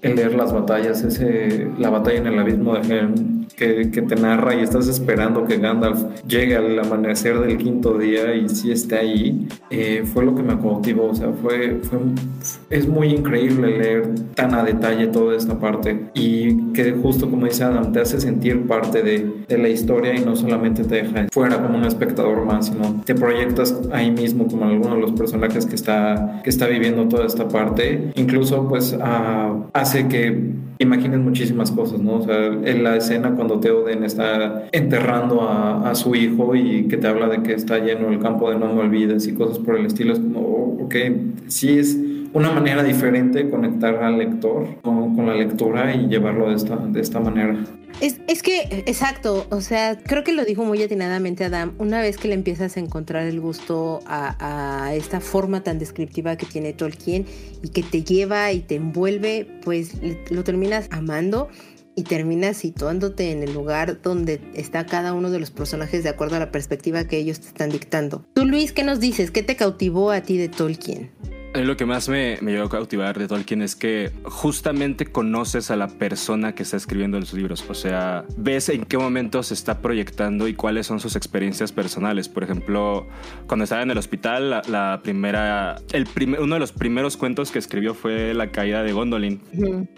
el leer las batallas, ese, la batalla en el abismo de Helm, que, que, te narra y estás esperando que Gandalf llegue al amanecer del quinto día y si esté ahí, eh, fue lo que me cautivó. O sea, fue, fue, es muy increíble leer tan a detalle toda esta parte y que justo como dice Adam, te hace sentir parte de, de la historia y no solamente te deja fuera como un espectador más, sino te proyectas ahí mismo como alguno de los personajes que está, que está viviendo toda esta parte. Incluso pues uh, hace que imagines muchísimas cosas, ¿no? O sea, en la escena cuando Theoden está enterrando a, a, su hijo y que te habla de que está lleno el campo de no me olvides y cosas por el estilo, es como, oh, ok, sí es una manera diferente de conectar al lector con, con, la lectura y llevarlo de esta, de esta manera. Es, es, que, exacto, o sea, creo que lo dijo muy atinadamente Adam, una vez que le empiezas a encontrar el gusto a, a, esta forma tan descriptiva que tiene Tolkien y que te lleva y te envuelve, pues lo terminas amando y terminas situándote en el lugar donde está cada uno de los personajes de acuerdo a la perspectiva que ellos te están dictando. Tú, Luis, ¿qué nos dices? ¿Qué te cautivó a ti de Tolkien? Lo que más me, me llegó a cautivar de Tolkien es que justamente conoces a la persona que está escribiendo en sus libros. O sea, ves en qué momento se está proyectando y cuáles son sus experiencias personales. Por ejemplo, cuando estaba en el hospital, la, primera, el primer, uno de los primeros cuentos que escribió fue La caída de Gondolin,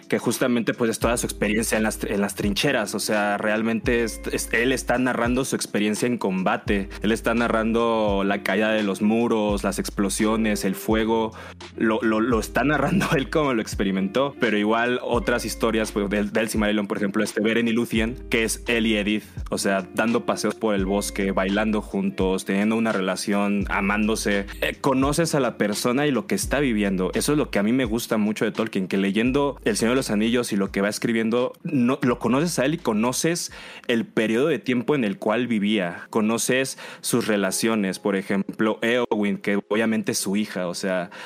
que justamente pues es toda su experiencia en las, en las trincheras. O sea, realmente él está narrando su experiencia en combate. Él está narrando la caída de los muros, las explosiones, el fuego. Lo, lo, está narrando [LAUGHS] él como lo experimentó. Pero igual otras historias pues, del, del por ejemplo, este Beren y Lucien, que es él y Edith. O sea, dando paseos por el bosque, bailando juntos, teniendo una relación, amándose. Eh, conoces a la persona y lo que está viviendo. Eso es lo que a mí me gusta mucho de Tolkien, que leyendo El Señor de los Anillos y lo que va escribiendo, no, lo conoces a él y conoces el periodo de tiempo en el cual vivía. Conoces sus relaciones, por ejemplo, Eowyn, que obviamente es su hija, o sea,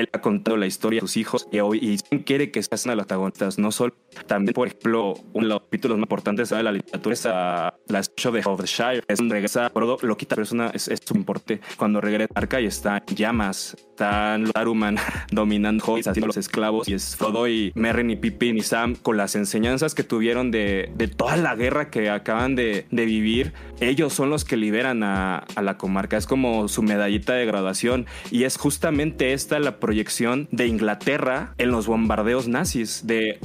él ha contado la historia de sus hijos y, y quiere que sean los protagonistas, no solo, también, por ejemplo, uno de los capítulos más importantes de la literatura es a la show de Shire, es donde regresa, lo quita, pero es, una, es, es su importe. Cuando regresa Arca y está en llamas, están los Aruman [LAUGHS] dominando Hobbits, haciendo los esclavos, y es Frodo y Merrin y Pippin y Sam con las enseñanzas que tuvieron de, de toda la guerra que acaban de, de vivir. Ellos son los que liberan a, a, la comarca, es como su medallita de graduación, y es justamente esta la proyección de Inglaterra en los bombardeos nazis, de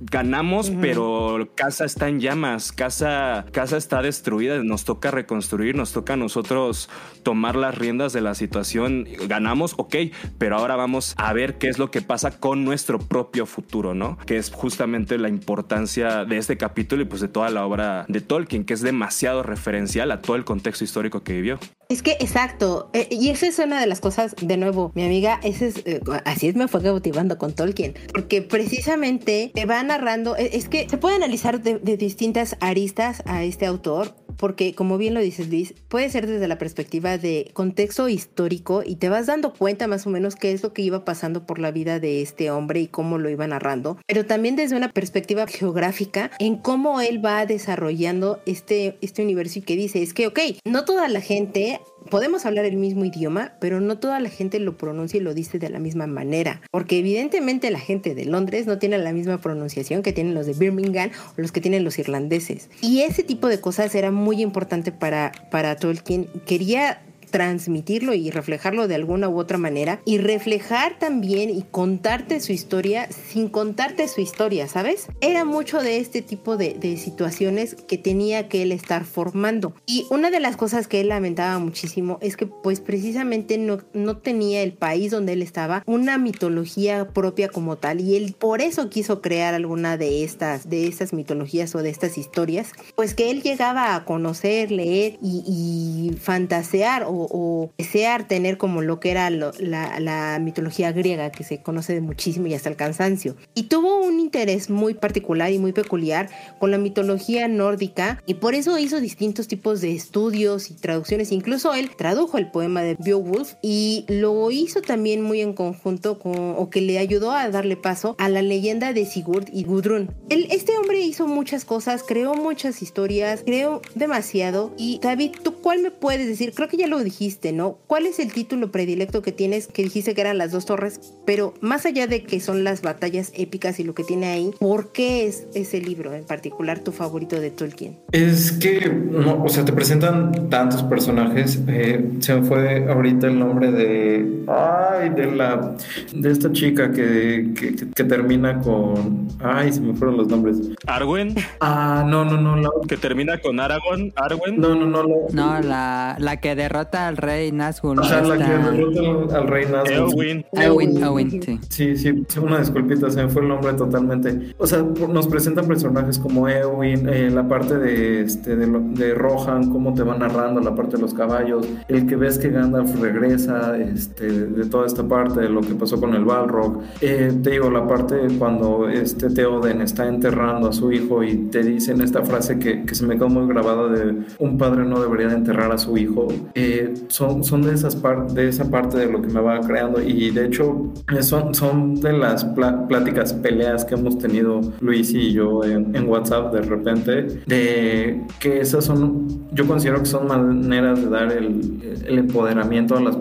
ganamos, uh -huh. pero casa está en llamas, casa, casa está destruida, nos toca reconstruir, nos toca a nosotros tomar las riendas de la situación, ganamos, ok, pero ahora vamos a ver qué es lo que pasa con nuestro propio futuro, ¿no? Que es justamente la importancia de este capítulo y pues de toda la obra de Tolkien, que es demasiado referencial a todo el contexto histórico que vivió. Es que, exacto, eh, y esa es una de las cosas, de nuevo, mi amiga, ese es, eh, así es me fue cautivando con Tolkien, porque precisamente te va narrando, es, es que se puede analizar de, de distintas aristas a este autor, porque como bien lo dices Luis, puede ser desde la perspectiva de contexto histórico y te vas dando cuenta más o menos qué es lo que iba pasando por la vida de este hombre y cómo lo iba narrando, pero también desde una perspectiva geográfica en cómo él va desarrollando este, este universo y que dice, es que, ok, no toda la gente podemos hablar el mismo idioma, pero no toda la gente lo pronuncia y lo dice de la misma manera, porque evidentemente la gente de Londres no tiene la misma pronunciación que tienen los de Birmingham o los que tienen los irlandeses. Y ese tipo de cosas era muy importante para, para Tolkien. Quería transmitirlo y reflejarlo de alguna u otra manera y reflejar también y contarte su historia sin contarte su historia, ¿sabes? Era mucho de este tipo de, de, situaciones que tenía que él estar formando. Y una de las cosas que él lamentaba muchísimo es que pues precisamente no, no tenía el país donde él estaba una mitología propia como tal y él por eso quiso crear alguna de estas, de estas mitologías o de estas historias, pues que él llegaba a conocer, leer y, fantasear o o, desear tener como lo que era lo, la, la, mitología griega, que se conoce de muchísimo y hasta el cansancio. Y tuvo un interés muy particular y muy peculiar con la mitología nórdica y por eso hizo distintos tipos de estudios y traducciones. Incluso él tradujo el poema de Beowulf y lo hizo también muy en conjunto con, o que le ayudó a darle paso a la leyenda de Sigurd y Gudrun. Él, este hombre hizo muchas cosas, creó muchas historias, creó demasiado. Y David, ¿tú cuál me puedes decir? Creo que ya lo dijiste ¿no? ¿Cuál es el título predilecto que tienes? Que dijiste que eran las dos torres, pero más allá de que son las batallas épicas y lo que tiene ahí, ¿por qué es ese libro en particular tu favorito de Tolkien? Es que, no, o sea, te presentan tantos personajes. Eh, se me fue ahorita el nombre de. Ay, de la. de esta chica que, que, que termina con. Ay, se me fueron los nombres. ¿Arwen? Ah, no, no, no. La... Que termina con Aragorn. ¿Arwen? No, no, no. No, la, la que derrota al rey Nazgûl. O sea, la que derrota al rey Nazgûl. Eowyn. Eowyn, Eowyn, sí. Sí, sí, una disculpita, se me fue el nombre totalmente. O sea, nos presentan personajes como Eowyn, eh, la parte de, este, de, de, Rohan, cómo te va narrando la parte de los caballos, el que ves que Gandalf regresa este, de toda esta parte, de lo que pasó con el Balrog. Eh, te digo, la parte cuando este Theoden está enterrando a su hijo y te dicen esta frase que, que se me quedó muy grabada de un padre no debería de enterrar a su hijo. Eh, eh, son, son de, esas de esa parte de lo que me va creando y de hecho son, son de las pláticas, peleas que hemos tenido Luis y yo en, WhatsApp de repente, de que esas son, yo considero que son maneras de dar el, empoderamiento a las,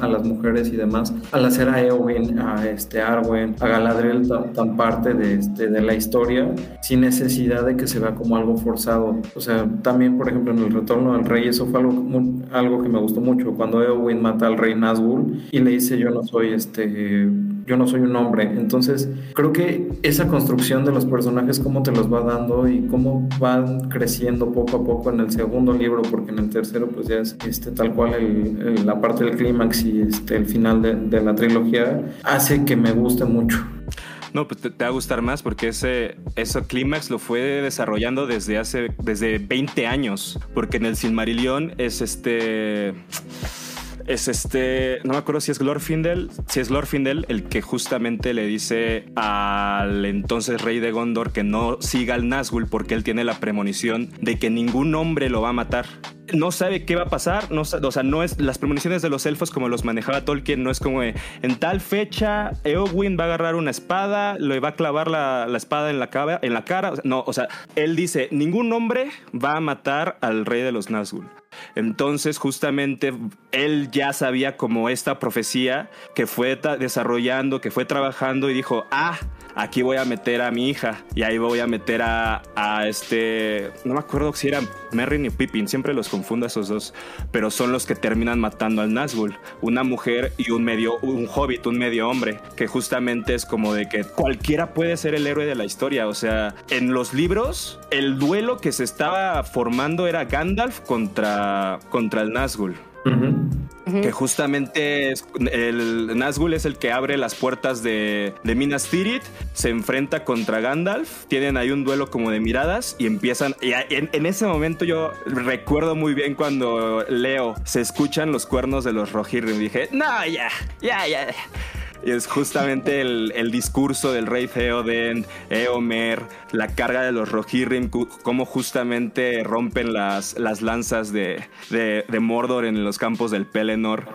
a, las mujeres y demás, al hacer a Eowyn, a este Arwen, a Galadriel tan, parte de, este, de la historia, sin necesidad de que se vea como algo forzado. O sea, también, por ejemplo, en el Retorno del Rey, eso fue algo, algo que me gustó mucho, cuando Eowyn mata al rey Nazgûl y le dice yo no soy este yo no soy un hombre. Entonces, creo que esa construcción de los personajes, cómo te los va dando y cómo van creciendo poco a poco en el segundo libro, porque en el tercero, pues ya es este, tal cual la parte del clímax y este, el final de, la trilogía, hace que me guste mucho. No, pues te, va a gustar más porque ese, ese clímax lo fue desarrollando desde hace desde 20 años. Porque en el Silmarillion es este es este, no me acuerdo si es Glorfindel, si es Glorfindel el que justamente le dice al entonces rey de Gondor que no siga al Nazgûl porque él tiene la premonición de que ningún hombre lo va a matar. No sabe qué va a pasar, no, o sea, no es las premoniciones de los elfos como los manejaba Tolkien, no es como en tal fecha Eowyn va a agarrar una espada, le va a clavar la, espada en la, cara, en la cara, no, o sea, él dice, ningún hombre va a matar al rey de los Nazgûl. Entonces, justamente, él ya sabía como esta profecía que fue desarrollando, que fue trabajando y dijo, ah, aquí voy a meter a mi hija y ahí voy a meter a, este, no me acuerdo si eran Merry y Pippin, siempre los confundo a esos dos, pero son los que terminan matando al Nazgûl, una mujer y un medio, un hobbit, un medio hombre, que justamente es como de que cualquiera puede ser el héroe de la historia, o sea, en los libros el duelo que se estaba formando era Gandalf contra, contra el Que justamente el Nazgûl es el que abre las puertas de, Minas Tirith, se enfrenta contra Gandalf, tienen ahí un duelo como de miradas y empiezan. Y en, ese momento yo recuerdo muy bien cuando leo, se escuchan los cuernos de los Rohirrim. Dije, no, ya, ya, ya. Y es justamente el, discurso del rey Theoden, Eomer, la carga de los Rohirrim, cómo justamente rompen las, las lanzas de, de, Mordor en los campos del Pelennor.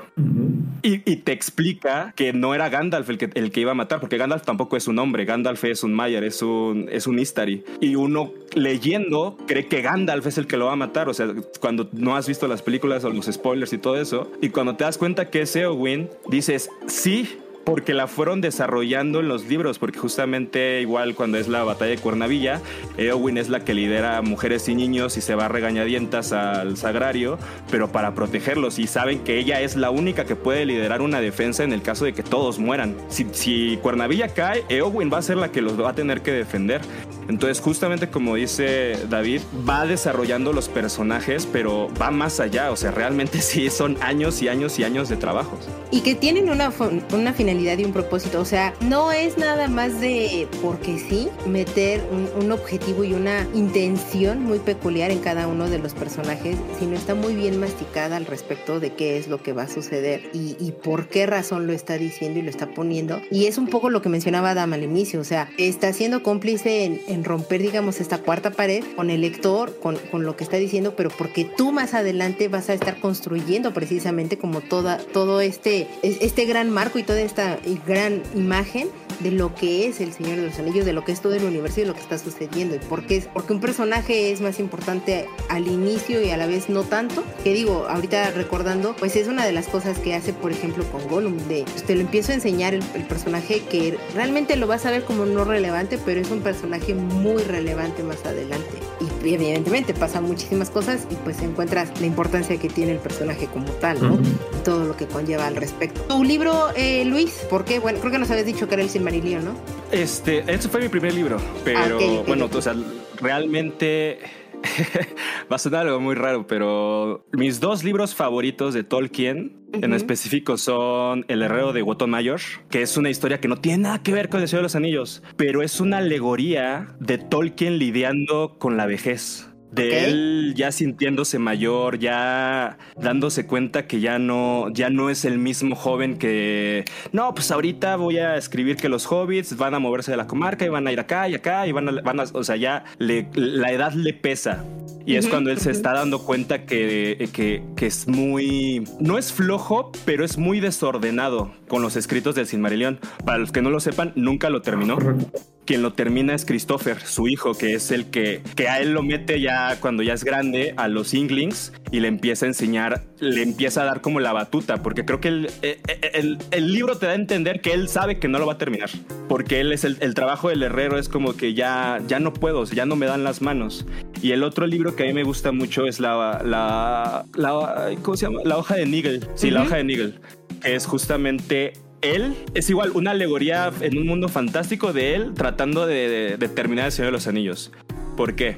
y, te explica que no era Gandalf el que, el que iba a matar, porque Gandalf tampoco es un hombre, Gandalf es un Mayer, es un, es un Istari. Y uno leyendo cree que Gandalf es el que lo va a matar, o sea, cuando no has visto las películas o los spoilers y todo eso, y cuando te das cuenta que es Eowyn, dices, sí, porque la fueron desarrollando en los libros, porque justamente igual cuando es la batalla de Cuernavilla, Eowyn es la que lidera a mujeres y niños y se va a regañadientas al sagrario, pero para protegerlos y saben que ella es la única que puede liderar una defensa en el caso de que todos mueran. Si, si Cuernavilla cae, Eowyn va a ser la que los va a tener que defender. Entonces justamente como dice David, va desarrollando los personajes, pero va más allá, o sea, realmente [LAUGHS] sí son años y años y años de trabajos. Y que tienen una, una finalidad y un propósito. O sea, no es nada más de porque sí meter un, objetivo y una intención muy peculiar en cada uno de los personajes, sino está muy bien masticada al respecto de qué es lo que va a suceder y, por qué razón lo está diciendo y lo está poniendo. Y es un poco lo que mencionaba Adam al inicio, o sea, está siendo cómplice en, romper, digamos, esta cuarta pared con el lector, con, con, lo que está diciendo, pero porque tú más adelante vas a estar construyendo precisamente como toda, todo este, este gran marco y toda esta gran imagen de lo que es el Señor de los Anillos, de lo que es todo el universo y de lo que está sucediendo. ¿Y por qué? Porque un personaje es más importante al inicio y a la vez no tanto. Que digo, ahorita recordando, pues es una de las cosas que hace, por ejemplo, con Gollum. De, pues, te lo empiezo a enseñar el, personaje que realmente lo vas a ver como no relevante, pero es un personaje muy relevante más adelante. Y evidentemente pasan muchísimas cosas y pues encuentras la importancia que tiene el personaje como tal, ¿no? todo lo que conlleva al respecto. Tu libro, eh, Luis, ¿por qué? Bueno, creo que nos habías dicho que era el Silmarillion, ¿no? Este, ese fue mi primer libro, pero ah, bueno, o sea, realmente [LAUGHS] va a sonar algo muy raro, pero mis dos libros favoritos de Tolkien en específico son El Herrero de Wotan Mayor, que es una historia que no tiene nada que ver con El Señor de los Anillos, pero es una alegoría de Tolkien lidiando con la vejez de él ya sintiéndose mayor, ya dándose cuenta que ya no, ya no es el mismo joven que, no, pues ahorita voy a escribir que los hobbits van a moverse de la comarca y van a ir acá y acá y van a, van a- o sea, ya le- la edad le pesa. Y es cuando él se está dando cuenta que, que, que es muy, no es flojo, pero es muy desordenado con los escritos del Silmarillion. Para los que no lo sepan, nunca lo terminó Correcto. Quien lo termina es Christopher, su hijo, que es el que, que a él lo mete ya cuando ya es grande a los Inglings y le empieza a enseñar, le empieza a dar como la batuta, porque creo que el, eh, eh, el- el libro te da a entender que él sabe que no lo va a terminar, porque él es el, el trabajo del herrero, es como que ya, ya no puedo, ya no me dan las manos. Y el otro libro que a mí me gusta mucho es la, la, la ¿cómo se llama? La hoja de Nigel. Sí, la Ujú. hoja de Nigel, que es justamente él es igual una alegoría en un mundo fantástico de él tratando de, de- terminar el Señor de los Anillos. ¿Por qué?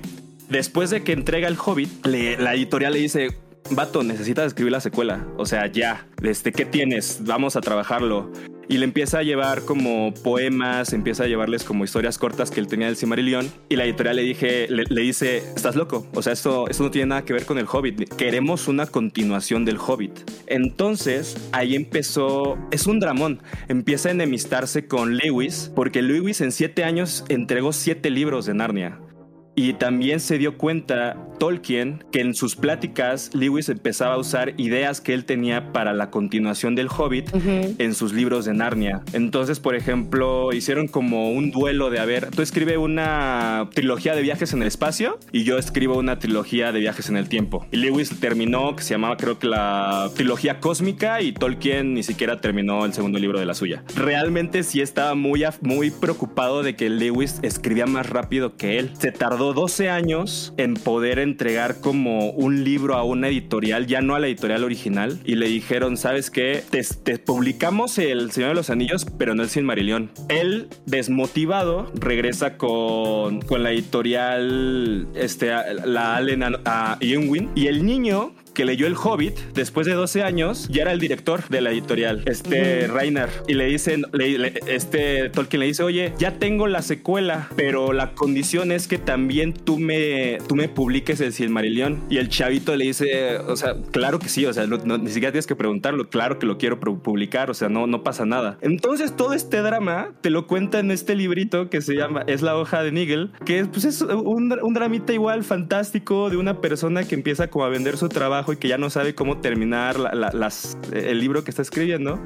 Después de que entrega el Hobbit, la editorial le dice, vato, necesitas escribir la secuela. O sea, ya, este, ¿qué tienes? Vamos a trabajarlo. Y le empieza a llevar como poemas, empieza a llevarles como historias cortas que él tenía del Cimarillón. Y la editorial le, dije, le, le dice, estás loco. O sea, esto, esto no tiene nada que ver con el Hobbit. Queremos una continuación del Hobbit. Entonces, ahí empezó, es un dramón. Empieza a enemistarse con Lewis, porque Lewis en siete años entregó siete libros de Narnia. Y también se dio cuenta Tolkien que en sus pláticas Lewis empezaba a usar ideas que él tenía para la continuación del Hobbit en sus libros de Narnia. Entonces, por ejemplo, hicieron como un duelo de, a ver, tú escribe una trilogía de viajes en el espacio y yo escribo una trilogía de viajes en el tiempo. Y Lewis terminó, que se llamaba creo que la trilogía cósmica y Tolkien ni siquiera terminó el segundo libro de la suya. Realmente sí estaba muy, muy preocupado de que Lewis escribía más rápido que él. Se tardó 12 años en poder entregar como un libro a una editorial, ya no a la editorial original, y le dijeron, ¿sabes qué? Te, publicamos El Señor de los Anillos, pero no el Silmarillion. Él, desmotivado, regresa con, con la editorial, este, la Allen a, a y el niño que leyó El Hobbit después de 12 años, ya era el director de la editorial, este Reiner. Y le dicen, le- le- este Tolkien le dice, oye, ya tengo la secuela, pero la condición es que también tú me, tú me publiques el Silmarillion. Y el chavito le dice, o sea, claro que sí, o sea, no- no- ni siquiera tienes que preguntarlo, claro que lo quiero publicar, o sea, no, no pasa nada. Entonces todo este drama te lo cuenta en este librito que se llama Es la hoja de Nigel, que pues es un, un dramita igual fantástico de una persona que empieza como a vender su trabajo y que ya no sabe cómo terminar el libro que está escribiendo.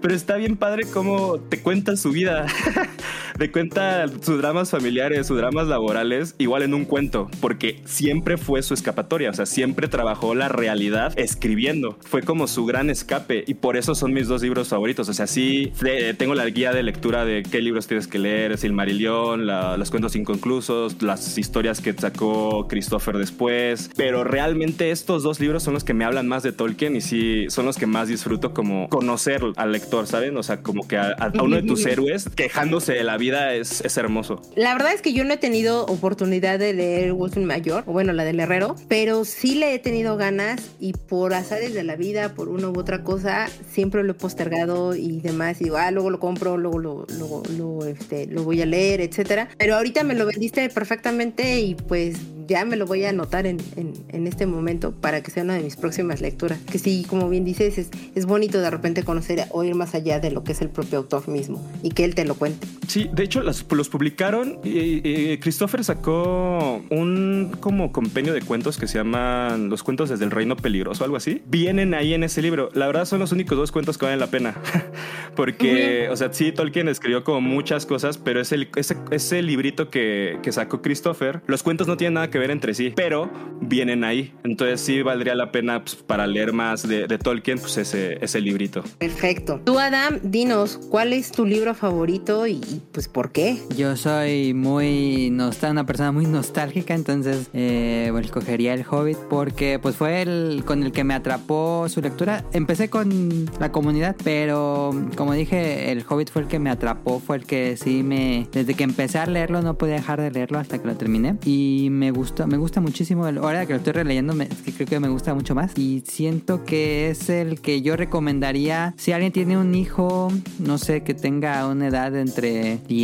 Pero está bien padre cómo te cuenta su vida. [LAUGHS] te cuenta sus dramas familiares, sus dramas laborales, igual en un cuento, porque siempre fue su escapatoria, o sea, siempre trabajó la realidad escribiendo. Fue como su gran escape y por eso son mis dos libros favoritos. O sea, sí, de- tengo la guía de lectura de qué libros tienes que leer, Silmarillion, la- los cuentos inconclusos, las historias que sacó Christopher después, pero realmente estos dos libros son los que me hablan más de Tolkien y sí, son los que más disfruto como conocer al lector, ¿saben? O sea, como que a, a uno de tus héroes quejándose de la vida es, es hermoso. La verdad es que yo no he tenido oportunidad de leer Wolfen Mayor, o bueno, la del Herrero, pero sí le he tenido ganas y por azares de la vida, por una u otra cosa, siempre lo he postergado y demás. Y digo, ah, luego lo compro, luego lo, luego, lo, este, lo voy a leer, etcétera. Pero ahorita me lo vendiste perfectamente y pues ya me lo voy a anotar en, en, en este momento para que sea una de mis próximas lecturas. Que sí, como bien dices, es, es bonito de repente conocer o ir más allá de lo que es el propio autor mismo y que él te lo cuente. Sí, de hecho las- los publicaron y, y Christopher sacó un como compendio de cuentos que se llaman Los cuentos desde el reino peligroso, algo así. Vienen ahí en ese libro. La verdad son los únicos dos cuentos que valen la pena. [LAUGHS] Porque, o sea, sí, Tolkien escribió como muchas cosas, pero ese, ese, ese librito que, que sacó Christopher, los cuentos no tienen nada que ver entre sí, pero vienen ahí. Entonces sí valdría la pena pues, para leer más de, de Tolkien, pues ese, ese librito. Perfecto. Tú, Adam, dinos, ¿cuál es tu libro favorito y, y, pues por qué? Yo soy muy nostal, una persona muy nostálgica, entonces eh, escogería el Hobbit porque pues fue el con el que me atrapó su lectura. Empecé con la comunidad, pero como dije, el Hobbit fue el que me atrapó, fue el que sí me... Desde que empecé a leerlo no podía dejar de leerlo hasta que lo terminé. Y me gusta, me gusta muchísimo. Ahora que lo estoy releyendo, me, creo que me gusta mucho más. Y siento que es el que yo recomendaría si alguien tiene un hijo, no sé, que tenga una edad entre 10,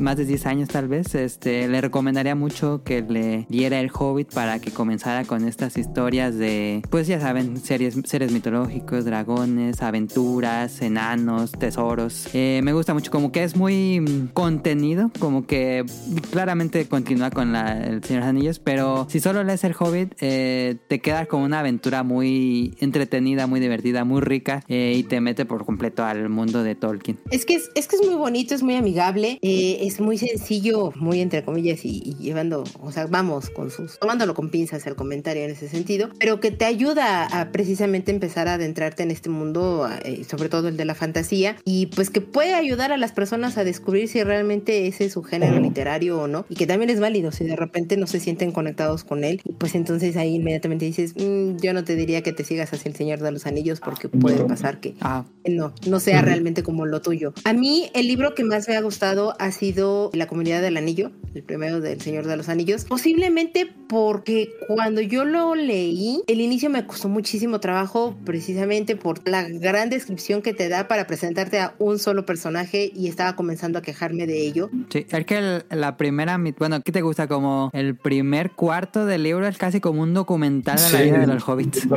más de 10 años tal vez, este, le recomendaría mucho que le diera el Hobbit para que comenzara con estas historias de, pues ya saben, series, seres mitológicos, dragones, aventuras, enanos, tesoros. Eh, me gusta mucho, como que es muy contenido, como que claramente continúa con el Señor de los Anillos, pero si solo lees el Hobbit, eh, te queda como una aventura muy entretenida, muy divertida, muy rica eh, y te mete por completo al mundo de Tolkien. Es que es que es muy bonito, es muy amigable, es muy sencillo, muy entre comillas y, llevando, o sea, vamos con sus, tomándolo con pinzas el comentario en ese sentido, pero que te ayuda a precisamente empezar a adentrarte en este mundo, sobre todo el de la fantasía, y pues que puede ayudar a las personas a descubrir si realmente ese es su género literario o no, y que también es válido si de repente no se sienten conectados con él, pues entonces ahí inmediatamente dices, mm, yo no te diría que te sigas hacia el Señor de los Anillos porque puede pasar que ah. no, no sea realmente como lo tuyo. A mí el libro que más me ha gustado ha sido La Comunidad del Anillo, el primero del Señor de los Anillos, posiblemente porque cuando yo lo leí, el inicio me costó muchísimo trabajo precisamente por la gran descripción que te da para presentarte a un solo personaje y estaba comenzando a quejarme de ello. Sí, es que la primera, bueno, ¿qué te gusta? Como el primer cuarto del libro es casi como un documental de la vida de los hobbits.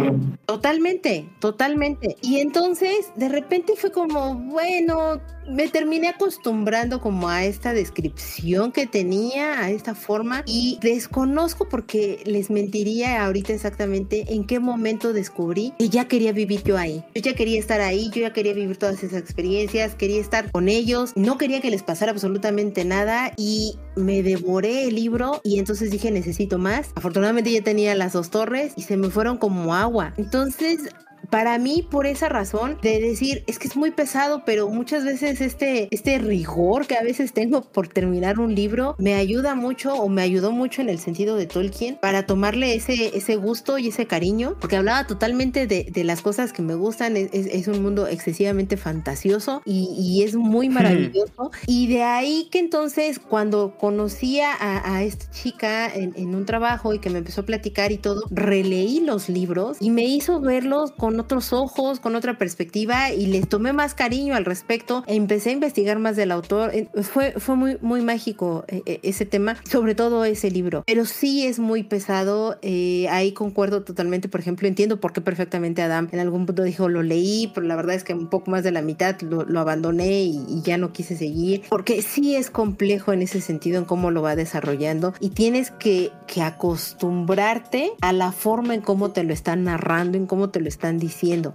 Totalmente, totalmente. Y entonces, de repente fue como, bueno, me terminé acostumbrando como a esta descripción que tenía, a esta forma, y desconozco porque les mentiría ahorita exactamente en qué momento descubrí que ya quería vivir yo ahí. Yo ya quería estar ahí, yo ya quería vivir todas esas experiencias, quería estar con ellos, no quería que les pasara absolutamente nada y me devoré el libro y entonces dije necesito más. Afortunadamente ya tenía las dos torres y se me fueron como agua. Entonces para mí, por esa razón, de decir, es que es muy pesado, pero muchas veces este, este rigor que a veces tengo por terminar un libro me ayuda mucho o me ayudó mucho en el sentido de Tolkien para tomarle ese, ese gusto y ese cariño, porque hablaba totalmente de, de las cosas que me gustan, es, es, un mundo excesivamente fantasioso y, y es muy maravilloso. Y de ahí que entonces cuando conocía a, a esta chica en, en un trabajo y que me empezó a platicar y todo, releí los libros y me hizo verlos con otros ojos, con otra perspectiva y les tomé más cariño al respecto e empecé a investigar más del autor. Eh, fue, fue muy, muy mágico eh, eh, ese tema, sobre todo ese libro, pero sí es muy pesado. ahí concuerdo totalmente, por ejemplo, entiendo por qué perfectamente Adam en algún punto dijo lo leí, pero la verdad es que un poco más de la mitad lo, abandoné y, y ya no quise seguir, porque sí es complejo en ese sentido en cómo lo va desarrollando y tienes que, que acostumbrarte a la forma en cómo te lo están narrando, en cómo te lo están diciendo.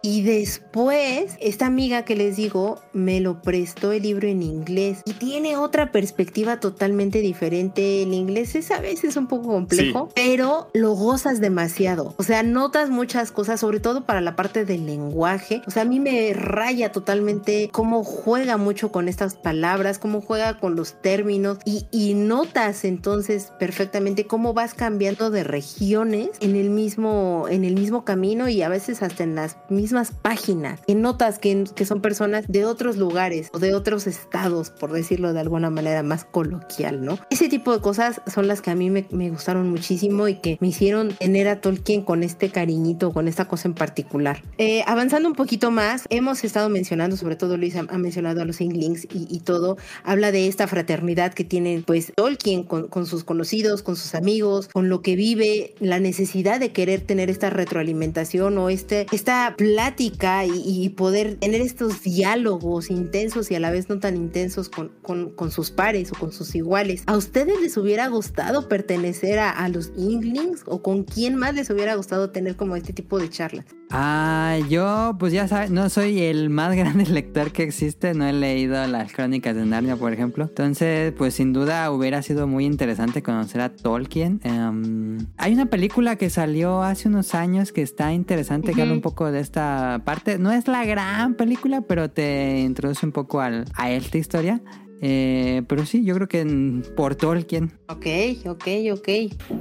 Y después, esta amiga que les digo me lo prestó el libro en inglés y tiene otra perspectiva totalmente diferente. El inglés es a veces un poco complejo, pero lo gozas demasiado. O sea, notas muchas cosas, sobre todo para la parte del lenguaje. O sea, a mí me raya totalmente cómo juega mucho con estas palabras, cómo juega con los términos y, y notas entonces perfectamente cómo vas cambiando de regiones en el mismo, en el mismo camino y a veces hasta en las mismas páginas, en notas que, que son personas de otros lugares o de otros estados, por decirlo de alguna manera más coloquial, ¿no? Ese tipo de cosas son las que a mí me, gustaron muchísimo y que me hicieron tener a Tolkien con este cariñito, con esta cosa en particular. Eh, avanzando un poquito más, hemos estado mencionando, sobre todo Luis ha, mencionado a los Inglings y, y, todo, habla de esta fraternidad que tiene pues Tolkien con, con sus conocidos, con sus amigos, con lo que vive, la necesidad de querer tener esta retroalimentación o este, esta plática y, poder tener estos diálogos intensos y a la vez no tan intensos con, con, sus pares o con sus iguales. ¿A ustedes les hubiera gustado pertenecer a, a los Inglings o con quién más les hubiera gustado tener como este tipo de charlas? Ah, yo pues ya sabes, no soy el más [LAUGHS] grande lector que existe, no he leído las crónicas de Narnia, por ejemplo. Entonces, pues sin duda hubiera sido muy interesante conocer a Tolkien. Em, hay una película que salió hace unos años que está interesante, que habla un poco de esta parte. No es la gran película, pero te introduce un poco al, a esta historia. Eh, pero sí, yo creo que por Tolkien. Ok, ok, ok.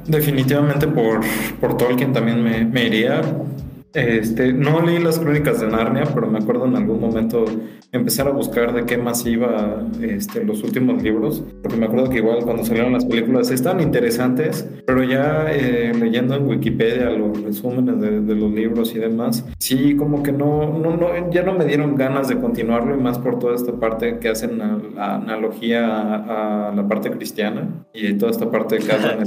Definitivamente por, por Tolkien también me, me iría Este, no leí las crónicas de Narnia, pero me acuerdo en algún momento empezar a buscar de qué más iba este, los últimos libros, porque me acuerdo que igual cuando salieron las películas están interesantes, pero ya eh, leyendo en Wikipedia los resúmenes de, de, los libros y demás, sí como que no, no, no, ya no me dieron ganas de continuarlo y más por toda esta parte que hacen la, analogía a, a, la parte cristiana y toda esta parte de casa en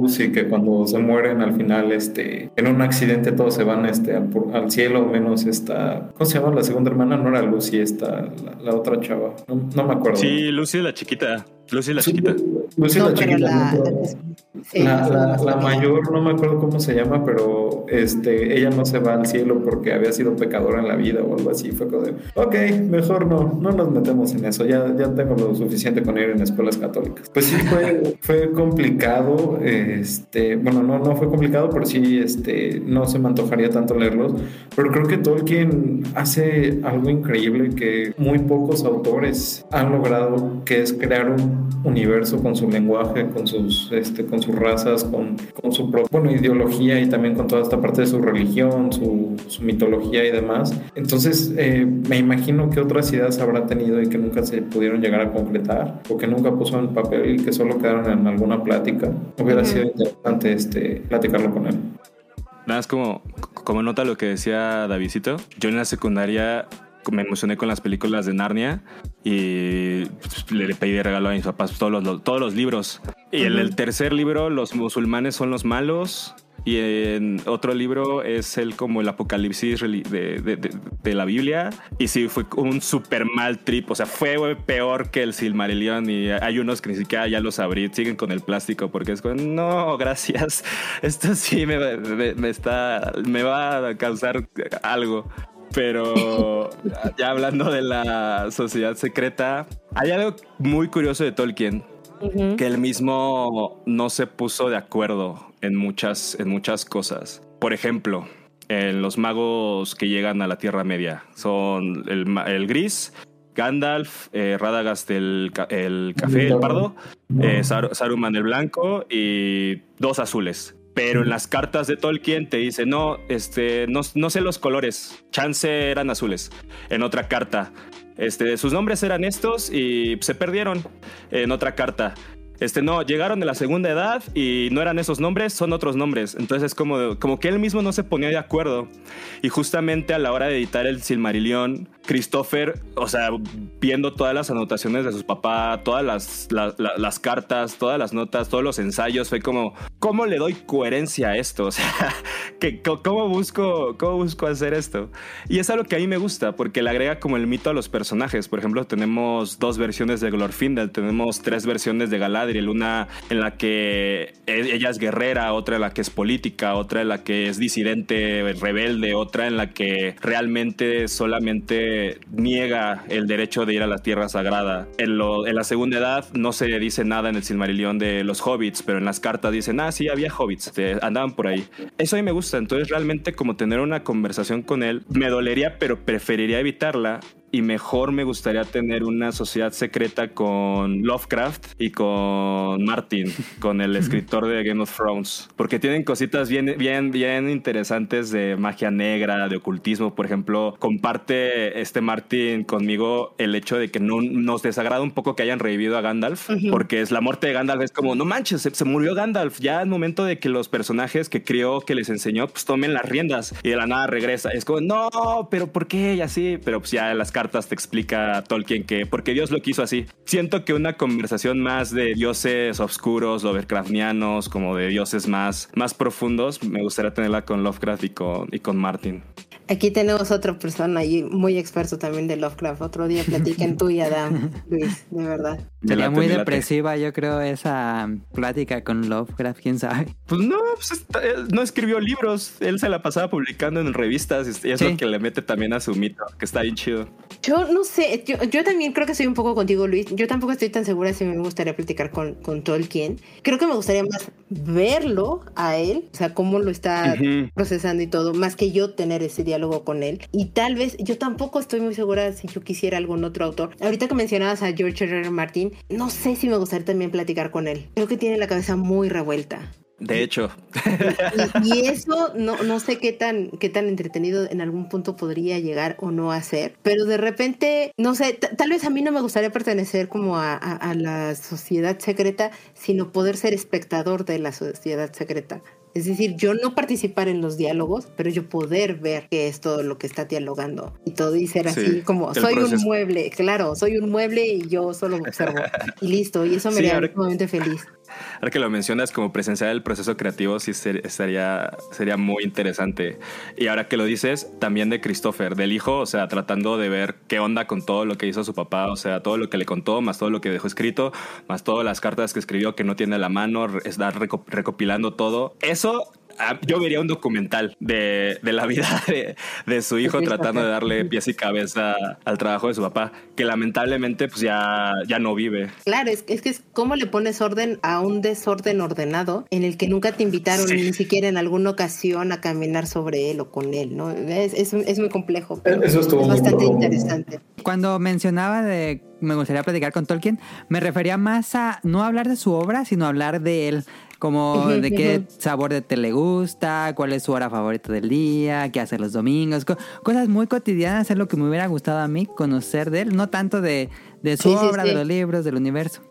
y que cuando se mueren al final este, en un accidente todos se van este, al, cielo, menos esta, ¿cómo se llama la segunda hermana? No era Lucy, esta, la, otra chava, no, no, me acuerdo. Sí, Lucy la chiquita. Lucy la chiquita. Lucy la chiquita. La, la, mayor, no me acuerdo cómo se llama, pero este, ella no se va al cielo porque había sido pecadora en la vida o algo así. Fue como de, ok, mejor no, no nos metemos en eso. Ya, ya tengo lo suficiente con ir en escuelas católicas. Pues sí, fue, [LAUGHS] fue complicado. Este, bueno, no, no fue complicado, pero sí, este, no se me antojaría tanto leerlos. Pero creo que Tolkien hace algo increíble que muy pocos autores han logrado, que es crear un universo con su lenguaje, con sus, este, con sus razas, con, con su propia ideología y también con toda esta parte de su religión, su, su mitología y demás. Entonces, eh, me imagino que otras ideas habrá tenido y que nunca se pudieron llegar a concretar o que nunca puso en papel y que solo quedaron en alguna plática. Hubiera sido interesante este, platicarlo con él. Nada, más como, como nota lo que decía Davidito, yo en la secundaria me emocioné con las películas de Narnia y pues, le pedí de regalo a mis papás todos los, todos los libros. Y en el tercer libro, los musulmanes son los malos. Y en otro libro es el como el apocalipsis de, de, la Biblia. Y sí, fue un super mal trip. O sea, fue peor que el Silmarillion. Y hay unos que ni siquiera ya los abrí. Siguen con el plástico porque es como, no, gracias. [LAUGHS] Esto sí me, me, está, me va a causar algo. Pero [LAUGHS] ya hablando de la sociedad secreta, hay algo muy curioso de Tolkien, que él mismo no se puso de acuerdo en muchas, en muchas cosas. Por ejemplo, en los magos que llegan a la Tierra Media son el, gris, Gandalf, eh, Radagast el, el, café, el pardo, eh, Saruman el blanco y dos azules. Pero en las cartas de Tolkien te dice, no, este, no, no sé los colores, chance eran azules. En otra carta, este, sus nombres eran estos y se perdieron. En otra carta, este, no, llegaron de la segunda edad y no eran esos nombres, son otros nombres. Entonces es como, como que él mismo no se ponía de acuerdo. Y justamente a la hora de editar el Silmarillion, Christopher, o sea, viendo todas las anotaciones de sus papás, todas las, las cartas, todas las notas, todos los ensayos, fue como, ¿cómo le doy coherencia a esto? [LAUGHS] O sea, que, ¿cómo, busco, ¿cómo busco hacer esto? Y es algo que a mí me gusta, porque le agrega como el mito a los personajes. Por ejemplo, tenemos dos versiones de Glorfindel, tenemos tres versiones de Galadriel, una en la que e, ella es guerrera, otra en la que es política, otra en la que es disidente, rebelde, otra en la que realmente solamente niega el derecho de ir a la tierra sagrada. En, la segunda edad no se dice nada en el Silmarillion de los hobbits, pero en las cartas dicen, ah, sí, había hobbits, andaban por ahí. Eso a mí me gusta, entonces realmente como tener una conversación con él me dolería, pero preferiría evitarla y mejor me gustaría tener una sociedad secreta con Lovecraft y con Martin, [LAUGHS] con el escritor de Game of Thrones, porque tienen cositas bien, bien, bien interesantes de magia negra, de ocultismo. Por ejemplo, comparte este Martin conmigo el hecho de que no nos desagrada un poco que hayan revivido a Gandalf, porque es la muerte de Gandalf es como, no manches, se, murió Gandalf. Ya es momento de que los personajes que crió, que les enseñó, pues tomen las riendas y de la nada regresa. Es como, no, pero ¿por qué? Y así, pero pues ya las cartas te explica Tolkien que porque Dios lo quiso así. Siento que una conversación más de dioses oscuros, Lovecraftianos, como de dioses más, más profundos, me gustaría tenerla con Lovecraft y con, y con Martin. Aquí tenemos otra persona y muy experto también de Lovecraft. Otro día platiquen tú y Adam, Luis, de verdad. Sería muy depresiva, yo creo, esa plática con Lovecraft, quién sabe. Pues no, pues no escribió libros. Él se la pasaba publicando en revistas y es lo que le mete también a su mito, que está bien chido. Yo no sé, yo, yo, también creo que soy un poco contigo, Luis. Yo tampoco estoy tan segura si me gustaría platicar con, con Tolkien. Creo que me gustaría más verlo a él, o sea, cómo lo está procesando y todo, más que yo tener ese diálogo con él. Y tal vez yo tampoco estoy muy segura si yo quisiera algún otro autor. Ahorita que mencionabas a George R. R. Martin, no sé si me gustaría también platicar con él. Creo que tiene la cabeza muy revuelta. De hecho. Y, y eso no, no sé qué tan, qué tan entretenido en algún punto podría llegar o no a ser, pero de repente, no sé, tal vez a mí no me gustaría pertenecer como a, a- a la sociedad secreta, sino poder ser espectador de la sociedad secreta. Es decir, yo no participar en los diálogos, pero yo poder ver qué es todo lo que está dialogando y todo y ser Sí, así como, soy un mueble, claro, soy un mueble y yo solo observo. [LAUGHS] y listo, y eso me Sí, haría ahora- sumamente feliz. Ahora que lo mencionas como presenciar el proceso creativo, sí estaría, sería muy interesante. Y ahora que lo dices, también de Christopher, del hijo, o sea, tratando de ver qué onda con todo lo que hizo su papá, o sea, todo lo que le contó, más todo lo que dejó escrito, más todas las cartas que escribió que no tiene la mano, está reco- recopilando todo. Eso yo vería un documental de, de la vida de, de su hijo tratando de darle pies y cabeza al trabajo de su papá, que lamentablemente pues ya, ya no vive. Claro, es, es que es cómo le pones orden a un desorden ordenado en el que nunca te invitaron Sí. ni siquiera en alguna ocasión a caminar sobre él o con él, ¿no? Es, es, es muy complejo, pero Eso estuvo es muy bastante profundo. interesante. Cuando mencionaba de me gustaría platicar con Tolkien, me refería más a no hablar de su obra, sino hablar de él. Como de qué sabor de té le gusta, cuál es su hora favorita del día, qué hace los domingos, co- cosas muy cotidianas es lo que me hubiera gustado a mí conocer de él, no tanto de, de su Sí, sí, obra, sí. de los libros, del universo.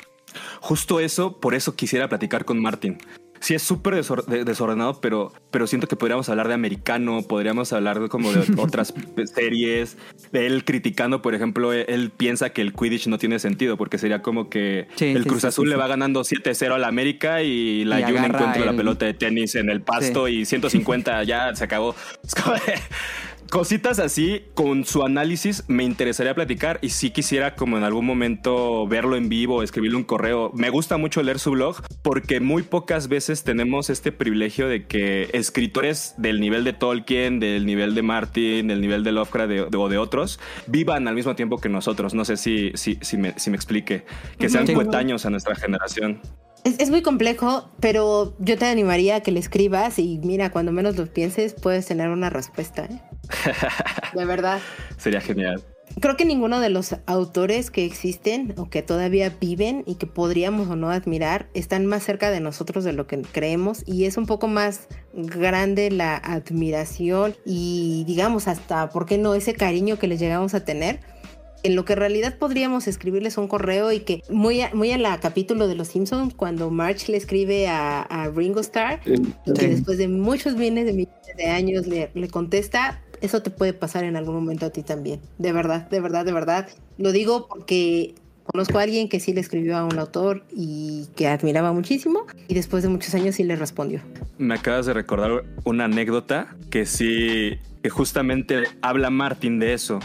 Justo eso, por eso quisiera platicar con Martin. Sí, es súper desor- de- desordenado, pero, pero siento que podríamos hablar de americano, podríamos hablar de como de [LAUGHS] otras series, de él criticando, por ejemplo, él, él piensa que el Quidditch no tiene sentido, porque sería como que Sí, el sí, Cruz sí, Azul le va ganando 7-0 al América y la Jun encuentra la el- pelota de tenis en el pasto y 150 ya se acabó. Cositas así, con su análisis, me interesaría platicar y sí quisiera como en algún momento verlo en vivo, escribirle un correo. Me gusta mucho leer su blog porque muy pocas veces tenemos este privilegio de que escritores del nivel de Tolkien, del nivel de Martin, del nivel de Lovecraft de- de- o de otros, vivan al mismo tiempo que nosotros. No sé si, si, si, me, si me explique. Que sean coetaños a nuestra generación. Es, es muy complejo, pero yo te animaría a que le escribas y mira, cuando menos lo pienses, puedes tener una respuesta. ¿eh? [LAUGHS] De verdad. Sería genial. Creo que ninguno de los autores que existen o que todavía viven y que podríamos o no admirar están más cerca de nosotros de lo que creemos y es un poco más grande la admiración y digamos hasta, ¿por qué no? Ese cariño que les llegamos a tener. En lo que en realidad podríamos escribirles un correo y que muy a, muy a la capítulo de Los Simpsons, cuando March le escribe a, a Ringo Starr, Sí. y que Sí. después de muchos de millones de años le, le contesta, eso te puede pasar en algún momento a ti también. De verdad, de verdad, de verdad. Lo digo porque conozco a alguien que sí le escribió a un autor y que admiraba muchísimo y después de muchos años sí le respondió. Me acabas de recordar una anécdota que sí, que justamente habla Martin de eso.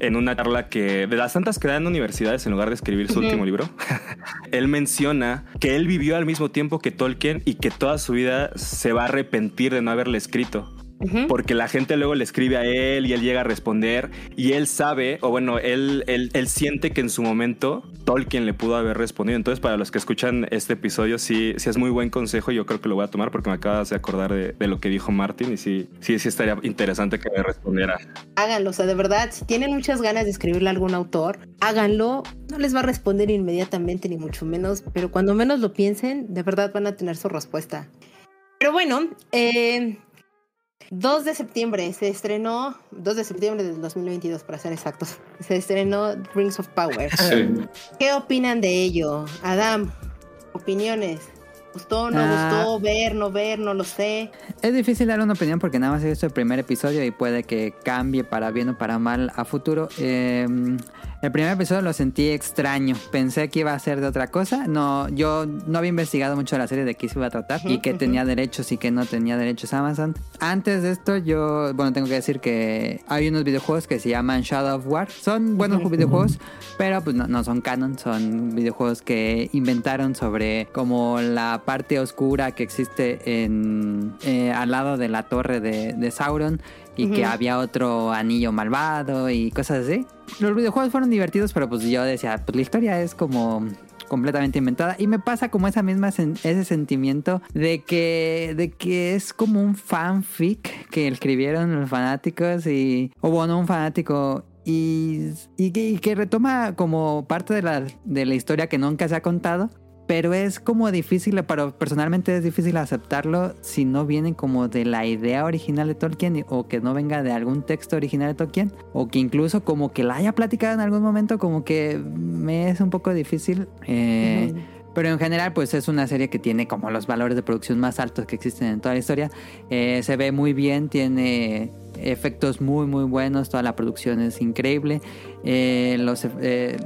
En una charla que, de las tantas que da en universidades en lugar de escribir su último libro, [LAUGHS] él menciona que él vivió al mismo tiempo que Tolkien y que toda su vida se va a arrepentir de no haberle escrito. Porque la gente luego le escribe a él y él llega a responder y él sabe, o bueno, él, él, él siente que en su momento Tolkien le pudo haber respondido. Entonces, para los que escuchan este episodio, sí, sí es muy buen consejo. Yo creo que lo voy a tomar porque me acabas de acordar de, de lo que dijo Martin y sí, sí, sí estaría interesante que me respondiera. Háganlo, o sea, de verdad, si tienen muchas ganas de escribirle a algún autor, háganlo. No les va a responder inmediatamente, ni mucho menos, pero cuando menos lo piensen, de verdad van a tener su respuesta. Pero bueno, eh, 2 de septiembre se estrenó, 2 de septiembre del 2022 para ser exactos, se estrenó Rings of Power. Sí. ¿Qué opinan de ello? Adam, opiniones. ¿Gustó, no Ah. gustó? Ver, no ver, no lo sé. Es difícil dar una opinión porque nada más he visto el primer episodio y puede que cambie para bien o para mal a futuro. Eh, el primer episodio lo sentí extraño. Pensé que iba a ser de otra cosa. No, yo no había investigado mucho la serie de qué se iba a tratar y qué tenía derechos y qué no tenía derechos Amazon. Antes de esto, yo, bueno, tengo que decir que hay unos videojuegos que se llaman Shadow of War. Son buenos videojuegos, pero pues no, no son canon. Son videojuegos que inventaron sobre como la parte oscura que existe en eh, al lado de la torre de, de Sauron y que había otro anillo malvado y cosas así. Los videojuegos fueron divertidos, pero pues yo decía, pues la historia es como completamente inventada. Y me pasa como esa misma sen- ese sentimiento de que de que es como un fanfic que escribieron los fanáticos y o bueno un fanático y, y que, y que retoma como parte de la, de la historia que nunca se ha contado pero es como difícil, pero personalmente es difícil aceptarlo si no viene como de la idea original de Tolkien o que no venga de algún texto original de Tolkien o que incluso como que la haya platicado en algún momento, como que me es un poco difícil. Eh, pero en general, pues es una serie que tiene como los valores de producción más altos que existen en toda la historia. Eh, se ve muy bien, tiene efectos muy muy buenos, toda la producción es increíble. Eh, los, eh,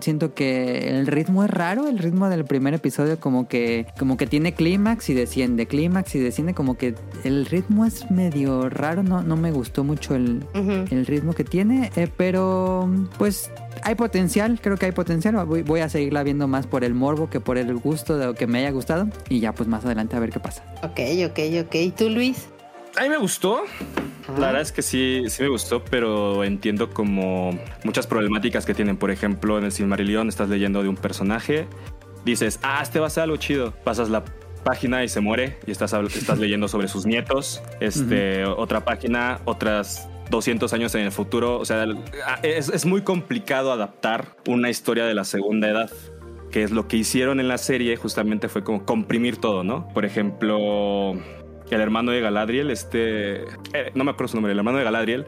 siento que el ritmo es raro, el ritmo del primer episodio como que como que tiene clímax y desciende, clímax y desciende, como que el ritmo es medio raro, no, no me gustó mucho el, el ritmo que tiene, pero pues hay potencial, creo que hay potencial. Voy, voy, a seguirla viendo más por el morbo que por el gusto de lo que me haya gustado. Y ya pues más adelante a ver qué pasa. Ok, ok, ok. ¿Tú, Luis? A mí me gustó. La verdad es que sí, sí me gustó, pero entiendo como muchas problemáticas que tienen. Por ejemplo, en el Silmarillion estás leyendo de un personaje, dices, ah, este va a ser algo chido. Pasas la página y se muere y estás, estás [LAUGHS] leyendo sobre sus nietos. Este, Otra página, otras 200 años en el futuro. O sea, es, es, muy complicado adaptar una historia de la segunda edad. Que es lo que hicieron en la serie, justamente fue como comprimir todo, ¿no? Por ejemplo, el hermano de Galadriel, este. Eh, no me acuerdo su nombre, el hermano de Galadriel,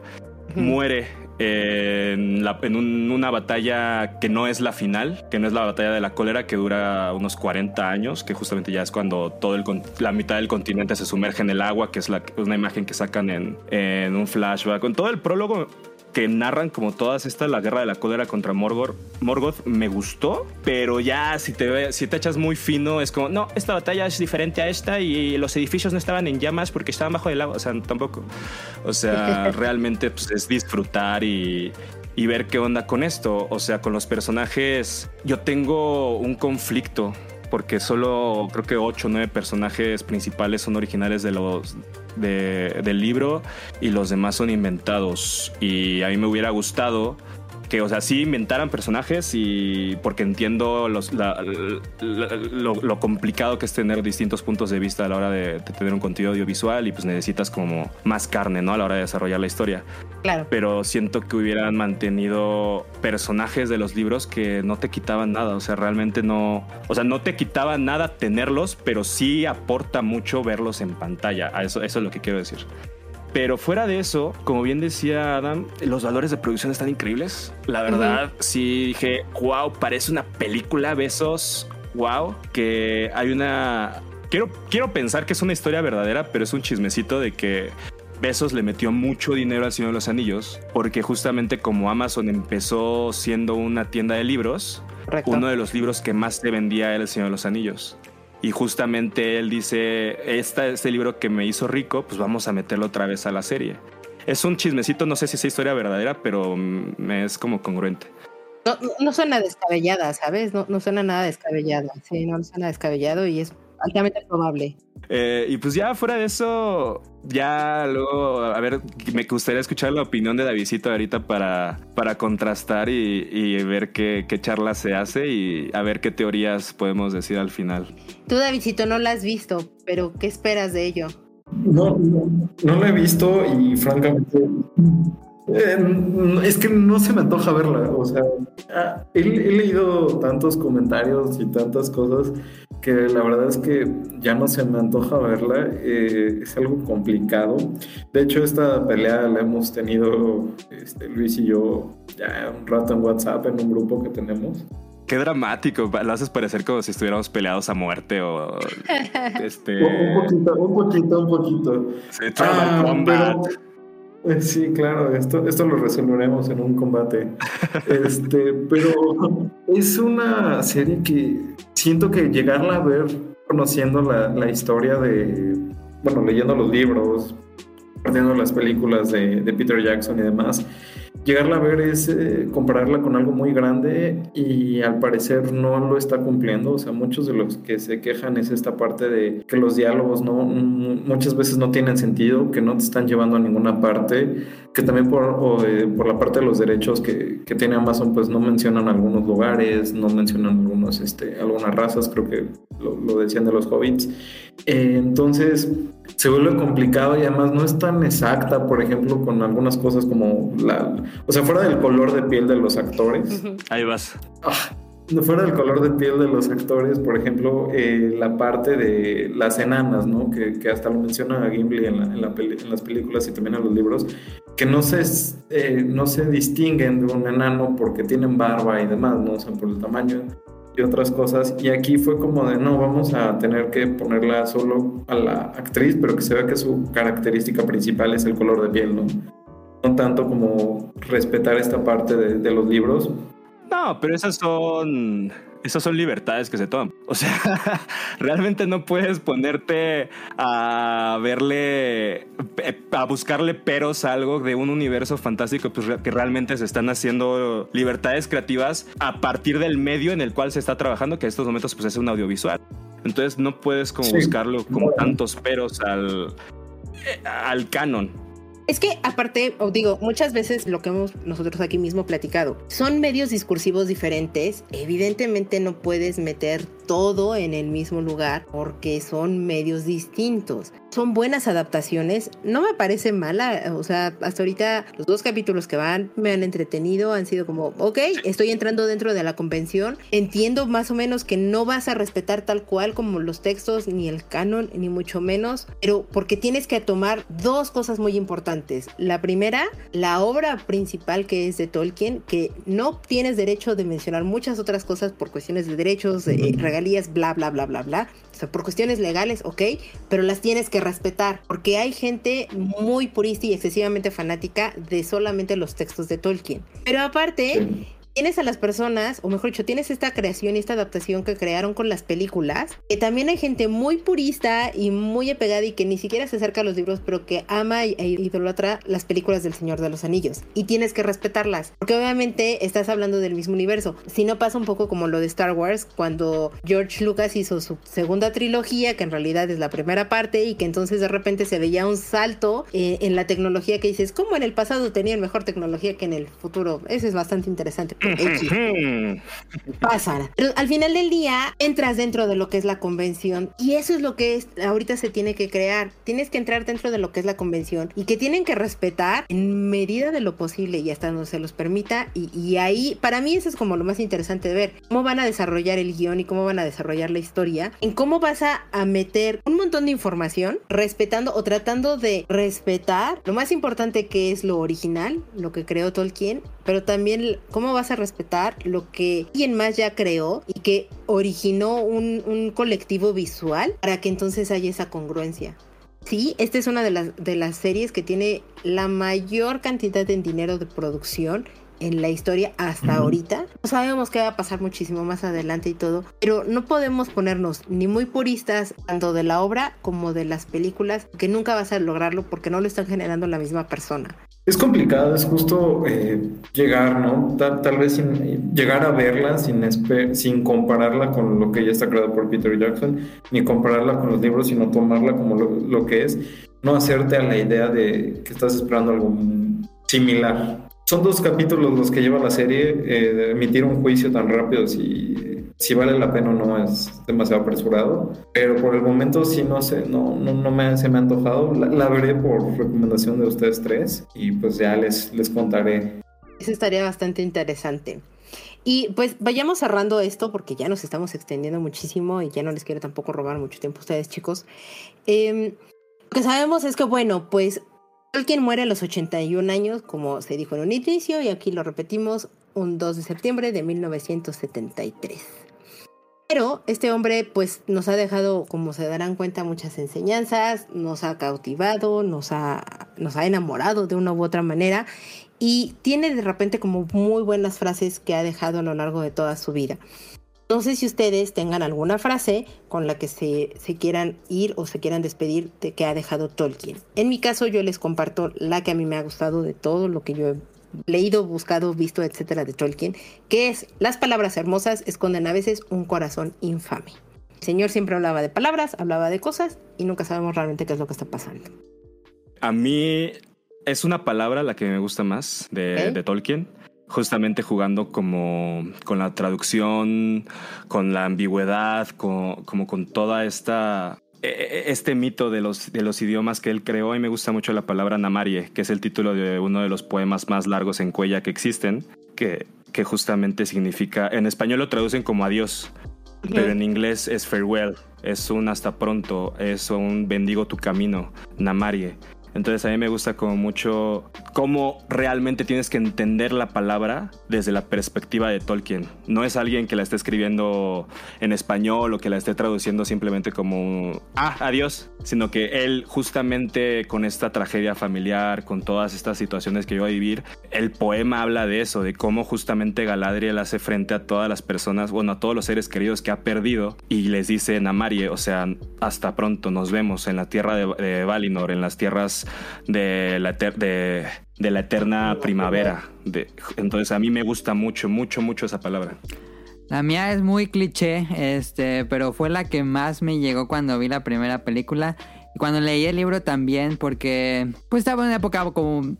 muere en, una batalla que no es la final, que no es la batalla de la cólera, que dura unos 40 años, que justamente ya es cuando todo el, la mitad del continente se sumerge en el agua, que es la, una imagen que sacan en, en un flashback. Con todo el prólogo que narran como todas estas, la guerra de la cólera contra Morgoth, Morgoth me gustó, pero ya si te, si te echas muy fino es como, no, esta batalla es diferente a esta y los edificios no estaban en llamas porque estaban bajo el agua, o sea, tampoco. O sea, [LAUGHS] realmente pues, es disfrutar y, y ver qué onda con esto. O sea, con los personajes, yo tengo un conflicto porque solo creo que 8 o 9 personajes principales son originales de los del libro y los demás son inventados. Y a mí me hubiera gustado que, o sea, sí inventaran personajes y porque entiendo los, lo, complicado que es tener distintos puntos de vista a la hora de, tener un contenido audiovisual y pues necesitas como más carne, ¿no? A la hora de desarrollar la historia. Claro. Pero siento que hubieran mantenido personajes de los libros que no te quitaban nada, o sea, realmente no, o sea, no te quitaba nada tenerlos, pero sí aporta mucho verlos en pantalla. Eso, eso es lo que quiero decir. Pero fuera de eso, como bien decía Adam, los valores de producción están increíbles. La verdad, sí dije, wow, parece una película, besos, wow, que hay una... Quiero, quiero pensar que es una historia verdadera, pero es un chismecito de que Besos le metió mucho dinero al Señor de los Anillos, porque justamente como Amazon empezó siendo una tienda de libros, uno de los libros que más se vendía era El Señor de los Anillos. Y justamente él dice, este, este libro que me hizo rico, pues vamos a meterlo otra vez a la serie. Es un chismecito, no sé si es historia verdadera, pero me es como congruente. No, no, suena descabellada, ¿sabes? No, no suena nada descabellada. Sí, no suena descabellado y es altamente probable. Eh, y pues ya fuera de eso, ya luego, a ver, me gustaría escuchar la opinión de Davidito ahorita para, para contrastar y, ver qué, charla se hace y a ver qué teorías podemos decir al final. Tú, Davidito, no la has visto, pero ¿qué esperas de ello? No, no, no la he visto y francamente eh, es que no se me antoja verla, o sea, ah, he, leído tantos comentarios y tantas cosas que la verdad es que ya no se me antoja verla, eh, es algo complicado. De hecho, esta pelea la hemos tenido este, Luis y yo ya un rato en WhatsApp, en un grupo que tenemos. Qué dramático, lo haces parecer como si estuviéramos peleados a muerte o [LAUGHS] este... un poquito, un poquito, un poquito. Sí, ah, eh, [LAUGHS] sí, claro, esto, esto lo resolveremos en un combate. Este, [LAUGHS] pero es una serie que siento que llegarla a ver conociendo la, la historia de, bueno, leyendo los libros, viendo las películas de, de Peter Jackson y demás, llegarla a ver es eh, compararla con algo muy grande y al parecer no lo está cumpliendo. O sea, muchos de los que se quejan es esta parte de que los diálogos no muchas veces no tienen sentido, que no te están llevando a ninguna parte, que también por, eh, por la parte de los derechos que, que, tiene Amazon, pues no mencionan algunos lugares, no mencionan algunos, este, algunas razas, creo que lo, lo decían de los hobbits. Eh, entonces se vuelve complicado y además no es tan exacta, por ejemplo, con algunas cosas como la, o sea, fuera del color de piel de los actores. Ahí vas. Ah, fuera del color de piel de los actores, por ejemplo, eh, la parte de las enanas, ¿no? Que, que hasta lo menciona Gimli en, la, en, la en, las películas y también en los libros, que no se, eh, no se distinguen de un enano porque tienen barba y demás, ¿no? O sea, por el tamaño y otras cosas. Y aquí fue como de, no, vamos a tener que ponerla solo a la actriz, pero que se vea que su característica principal es el color de piel, ¿no? No tanto como respetar esta parte de, de los libros, no, pero esas son. Esas son libertades que se toman. O sea, [LAUGHS] realmente no puedes ponerte a verle, a buscarle peros a algo de un universo fantástico pues, que realmente se están haciendo libertades creativas a partir del medio en el cual se está trabajando, que en estos momentos pues, es un audiovisual. Entonces no puedes como buscarlo como tantos peros al, al canon. Es que aparte, os digo, muchas veces lo que hemos nosotros aquí mismo platicado, son medios discursivos diferentes. Evidentemente no puedes meter todo en el mismo lugar porque son medios distintos. Son buenas adaptaciones, no me parece mala, o sea, hasta ahorita los dos capítulos que van me han entretenido, han sido como, ok, estoy entrando dentro de la convención, entiendo más o menos que no vas a respetar tal cual como los textos, ni el canon, ni mucho menos, pero porque tienes que tomar dos cosas muy importantes. La primera, la obra principal que es de Tolkien, que no tienes derecho de mencionar muchas otras cosas por cuestiones de derechos, de regalías, bla, bla, bla, bla, bla. Por cuestiones legales, ok, pero las tienes que respetar, porque hay gente muy purista y excesivamente fanática de solamente los textos de Tolkien. Pero aparte, tienes a las personas, o mejor dicho, tienes esta creación y esta adaptación que crearon con las películas, que también hay gente muy purista y muy apegada y que ni siquiera se acerca a los libros, pero que ama e idolatra las películas del Señor de los Anillos. Y tienes que respetarlas, porque obviamente estás hablando del mismo universo. Si no pasa un poco como lo de Star Wars, cuando George Lucas hizo su segunda trilogía, que en realidad es la primera parte, y que entonces de repente se veía un salto eh, en la tecnología que dices, ¿cómo en el pasado tenían mejor tecnología que en el futuro? Eso es bastante interesante. [LAUGHS] Pasan. Pero al final del día entras dentro de lo que es la convención y eso es lo que es, ahorita se tiene que crear. Tienes que entrar dentro de lo que es la convención y que tienen que respetar en medida de lo posible y hasta donde se los permita. Y, ahí, para mí, eso es como lo más interesante de ver cómo van a desarrollar el guion y cómo van a desarrollar la historia, en cómo vas a meter un montón de información respetando o tratando de respetar lo más importante que es lo original, lo que creó Tolkien, pero también cómo vas a respetar lo que alguien más ya creó y que originó un, un colectivo visual para que entonces haya esa congruencia. Sí, esta es una de las, de las series que tiene la mayor cantidad de dinero de producción en la historia hasta ahorita. No sabemos qué va a pasar muchísimo más adelante y todo, pero no podemos ponernos ni muy puristas tanto de la obra como de las películas, que nunca vas a lograrlo porque no lo están generando la misma persona. Es complicado, es justo eh, llegar, ¿no? Tal, vez sin, llegar a verla sin, sin compararla con lo que ya está creado por Peter Jackson, ni compararla con los libros, sino tomarla como lo, lo que es, no hacerte a la idea de que estás esperando algo similar. Son dos capítulos los que lleva la serie. Eh, emitir un juicio tan rápido si, si vale la pena o no es demasiado apresurado. Pero por el momento sí no sé, no, no, no me, se me ha antojado. La, veré por recomendación de ustedes tres y pues ya les, les contaré. Eso estaría bastante interesante. Y pues vayamos cerrando esto porque ya nos estamos extendiendo muchísimo y ya no les quiero tampoco robar mucho tiempo a ustedes chicos. Eh, lo que sabemos es que bueno, pues Tolkien muere a los 81 años, como se dijo en un inicio, y aquí lo repetimos, un 2 de septiembre de 1973. Pero este hombre pues nos ha dejado, como se darán cuenta, muchas enseñanzas, nos ha cautivado, nos ha, nos ha enamorado de una u otra manera y tiene de repente como muy buenas frases que ha dejado a lo largo de toda su vida. No sé si ustedes tengan alguna frase con la que se, se, quieran ir o se quieran despedir de que ha dejado Tolkien. En mi caso yo les comparto la que a mí me ha gustado de todo lo que yo he leído, buscado, visto, etcétera de Tolkien, que es las palabras hermosas esconden a veces un corazón infame. El señor siempre hablaba de palabras, hablaba de cosas y nunca sabemos realmente qué es lo que está pasando. A mí es una palabra la que me gusta más de, de Tolkien justamente jugando como con la traducción, con la ambigüedad, como con toda esta este mito de los, de los idiomas que él creó y me gusta mucho la palabra Namarie, que es el título de uno de los poemas más largos en cuella que existen, que, que justamente significa, en español lo traducen como adiós, pero en inglés es farewell, es un hasta pronto, es un bendigo tu camino, namarie. Entonces a mí me gusta como mucho cómo realmente tienes que entender la palabra desde la perspectiva de Tolkien. No es alguien que la esté escribiendo en español o que la esté traduciendo simplemente como, ah, adiós, sino que él justamente con esta tragedia familiar, con todas estas situaciones que iba a vivir, el poema habla de eso, de cómo justamente Galadriel hace frente a todas las personas, bueno, a todos los seres queridos que ha perdido y les dice Namarie, o sea, hasta pronto, nos vemos en la tierra de Valinor, en las tierras de la, de, la eterna primavera. De, entonces a mí me gusta mucho, mucho, mucho esa palabra. La mía es muy cliché, este, pero fue la que más me llegó cuando vi la primera película. Y cuando leí el libro también, porque pues estaba en una época como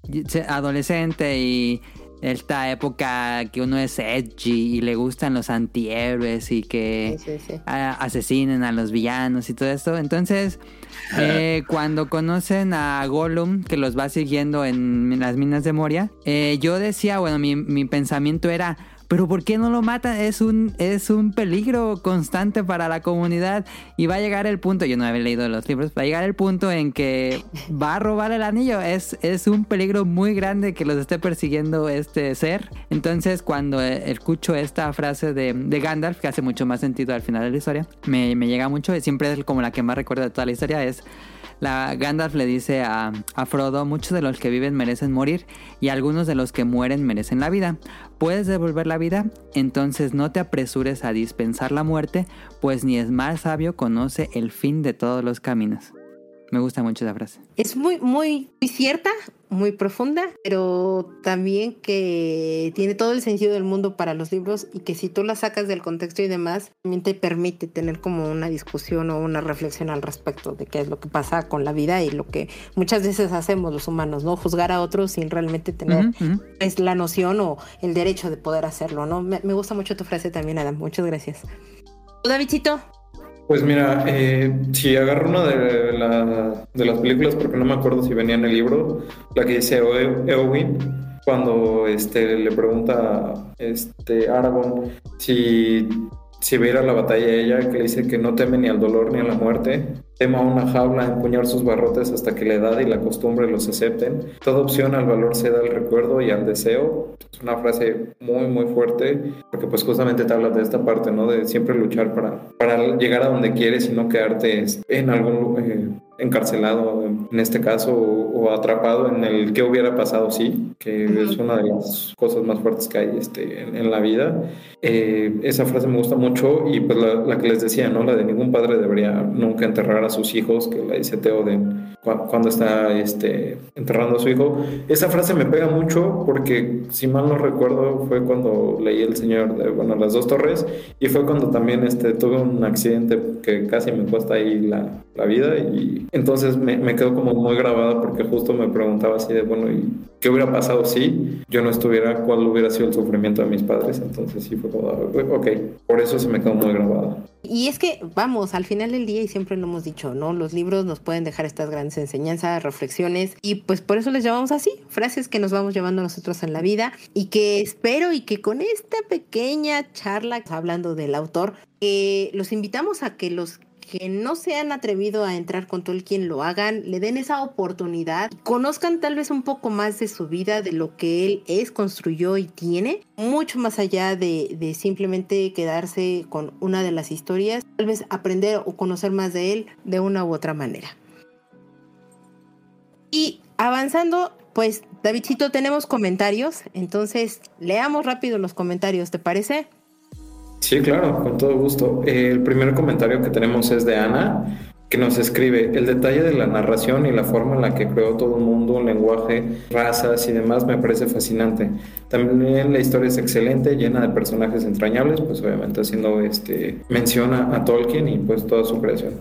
adolescente y esta época que uno es edgy y le gustan los antihéroes y que asesinen a los villanos y todo esto. Entonces, [LAUGHS] eh, cuando conocen a Gollum, que los va siguiendo en, las minas de Moria, eh, yo decía, bueno, mi, mi pensamiento era pero ¿por qué no lo matan? Es un, es un peligro constante para la comunidad y va a llegar el punto, yo no había leído los libros, va a llegar el punto en que va a robar el anillo. Es, es un peligro muy grande que los esté persiguiendo este ser. Entonces cuando escucho esta frase de, de Gandalf, que hace mucho más sentido al final de la historia, me, me llega mucho y siempre es como la que más recuerdo de toda la historia, es... La Gandalf le dice a, a, Frodo, muchos de los que viven merecen morir y algunos de los que mueren merecen la vida. ¿Puedes devolver la vida? Entonces no te apresures a dispensar la muerte, pues ni es más sabio conoce el fin de todos los caminos. Me gusta mucho esa frase. Es muy, muy, muy cierta, muy profunda, pero también que tiene todo el sentido del mundo para los libros y que si tú la sacas del contexto y demás, también te permite tener como una discusión o una reflexión al respecto de qué es lo que pasa con la vida y lo que muchas veces hacemos los humanos, ¿no? Juzgar a otros sin realmente tener es la noción o el derecho de poder hacerlo, ¿no? Me, me gusta mucho tu frase también, Adam. Muchas gracias. Davidcito, pues mira, eh, si agarro una de, de, las películas, porque no me acuerdo si venía en el libro, la que dice Eowyn, cuando este, le pregunta este, Aragorn si, si va a ir a la batalla ella, que le dice que no teme ni al dolor ni a la muerte, tema una jaula, empuñar sus barrotes hasta que la edad y la costumbre los acepten. Toda opción al valor se da al recuerdo y al deseo. Es una frase muy, muy fuerte, porque pues justamente te habla de esta parte, ¿no? De siempre luchar para, para llegar a donde quieres y no quedarte en algún eh, encarcelado, en este caso, o, atrapado en el que hubiera pasado, sí, que es una de las cosas más fuertes que hay este, en, la vida. Eh, esa frase me gusta mucho y pues la, la que les decía, ¿no? La de ningún padre debería nunca enterrar a sus hijos, que la dice Teoden cuando está este, enterrando a su hijo. Esa frase me pega mucho porque, si mal no recuerdo, fue cuando leí El Señor de bueno, las dos torres y fue cuando también este, tuve un accidente que casi me cuesta ahí la, la vida y entonces me, me, quedó como muy grabada porque justo me preguntaba así de, bueno, ¿y qué hubiera pasado si yo no estuviera? ¿Cuál hubiera sido el sufrimiento de mis padres? Entonces sí fue como, ok, por eso se me quedó muy grabada. Y es que, vamos, al final del día, y siempre lo hemos dicho, ¿no? Los libros nos pueden dejar estas grandes enseñanzas, reflexiones, y pues por eso les llamamos así, frases que nos vamos llevando nosotros en la vida, y que espero y que con esta pequeña charla hablando del autor, eh, los invitamos a que los que no se han atrevido a entrar con Tolkien lo hagan, le den esa oportunidad, conozcan tal vez un poco más de su vida, de lo que él es, construyó y tiene, mucho más allá de, de simplemente quedarse con una de las historias, tal vez aprender o conocer más de él de una u otra manera. Y avanzando, pues Davidcito, tenemos comentarios, entonces leamos rápido los comentarios, ¿te parece? Sí, claro, con todo gusto. El primer comentario que tenemos es de Ana, que nos escribe, el detalle de la narración y la forma en la que creó todo un mundo, un lenguaje, razas y demás me parece fascinante. También la historia es excelente, llena de personajes entrañables, pues obviamente haciendo este, mención a, Tolkien y pues toda su creación.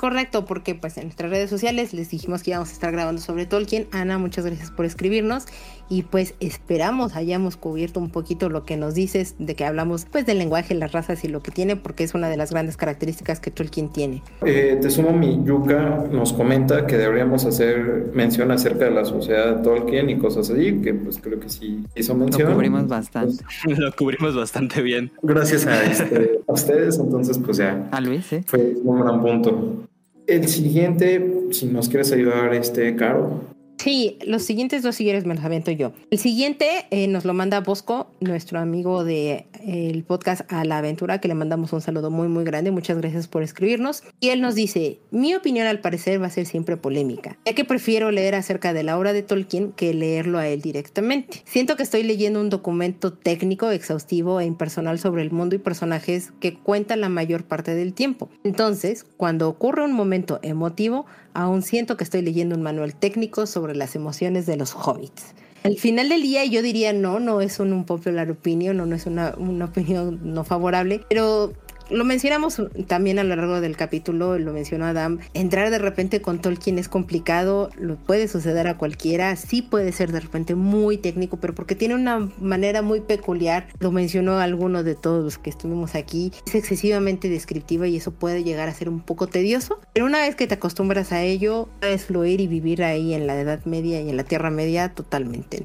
Correcto, porque pues en nuestras redes sociales les dijimos que íbamos a estar grabando sobre Tolkien. Ana, muchas gracias por escribirnos. y pues esperamos hayamos cubierto un poquito lo que nos dices de que hablamos pues del lenguaje, las razas y lo que tiene porque es una de las grandes características que Tolkien tiene. Eh, te sumo mi Yuka nos comenta que deberíamos hacer mención acerca de la sociedad de Tolkien y cosas así, que pues creo que sí hizo mención. Lo cubrimos bastante. [LAUGHS] lo cubrimos bastante bien. Gracias a, este, a ustedes, entonces pues ya. A Luis, sí. Fue un gran punto. El siguiente, si nos quieres ayudar, este, Caro. Sí, los siguientes dos siguieres me los aviento yo. El siguiente eh, nos lo manda Bosco, nuestro amigo del de, podcast A la Aventura, que le mandamos un saludo muy, muy grande. Muchas gracias por escribirnos. Y él nos dice: Mi opinión, al parecer, va a ser siempre polémica, ya que prefiero leer acerca de la obra de Tolkien que leerlo a él directamente. Siento que estoy leyendo un documento técnico, exhaustivo e impersonal sobre el mundo y personajes que cuentan la mayor parte del tiempo. Entonces, cuando ocurre un momento emotivo, aún siento que estoy leyendo un manual técnico sobre las emociones de los hobbits. Al final del día yo diría no, no es un, popular opinion, no, no es una, una opinión no favorable, pero lo mencionamos también a lo largo del capítulo, lo mencionó Adam, entrar de repente con Tolkien es complicado, lo puede suceder a cualquiera, sí puede ser de repente muy técnico, pero porque tiene una manera muy peculiar, lo mencionó alguno de todos los que estuvimos aquí, es excesivamente descriptiva y eso puede llegar a ser un poco tedioso, pero una vez que te acostumbras a ello, puedes fluir y vivir ahí en la Edad Media y en la Tierra Media totalmente.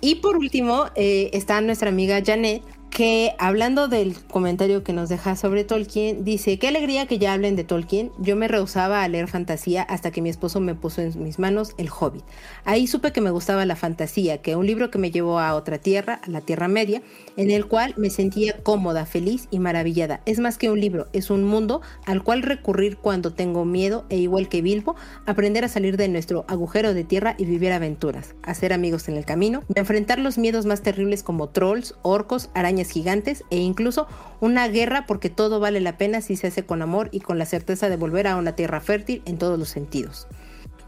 Y por último eh, está nuestra amiga Janet, que hablando del comentario que nos deja sobre Tolkien, dice, qué alegría que ya hablen de Tolkien, yo me rehusaba a leer fantasía hasta que mi esposo me puso en mis manos El Hobbit. Ahí supe que me gustaba la fantasía, que un libro que me llevó a otra tierra, a la Tierra Media, en el cual me sentía cómoda, feliz y maravillada. Es más que un libro, es un mundo al cual recurrir cuando tengo miedo e igual que Bilbo, aprender a salir de nuestro agujero de tierra y vivir aventuras, hacer amigos en el camino, enfrentar los miedos más terribles como trolls, orcos, arañas, gigantes e incluso una guerra porque todo vale la pena si se hace con amor y con la certeza de volver a una tierra fértil en todos los sentidos.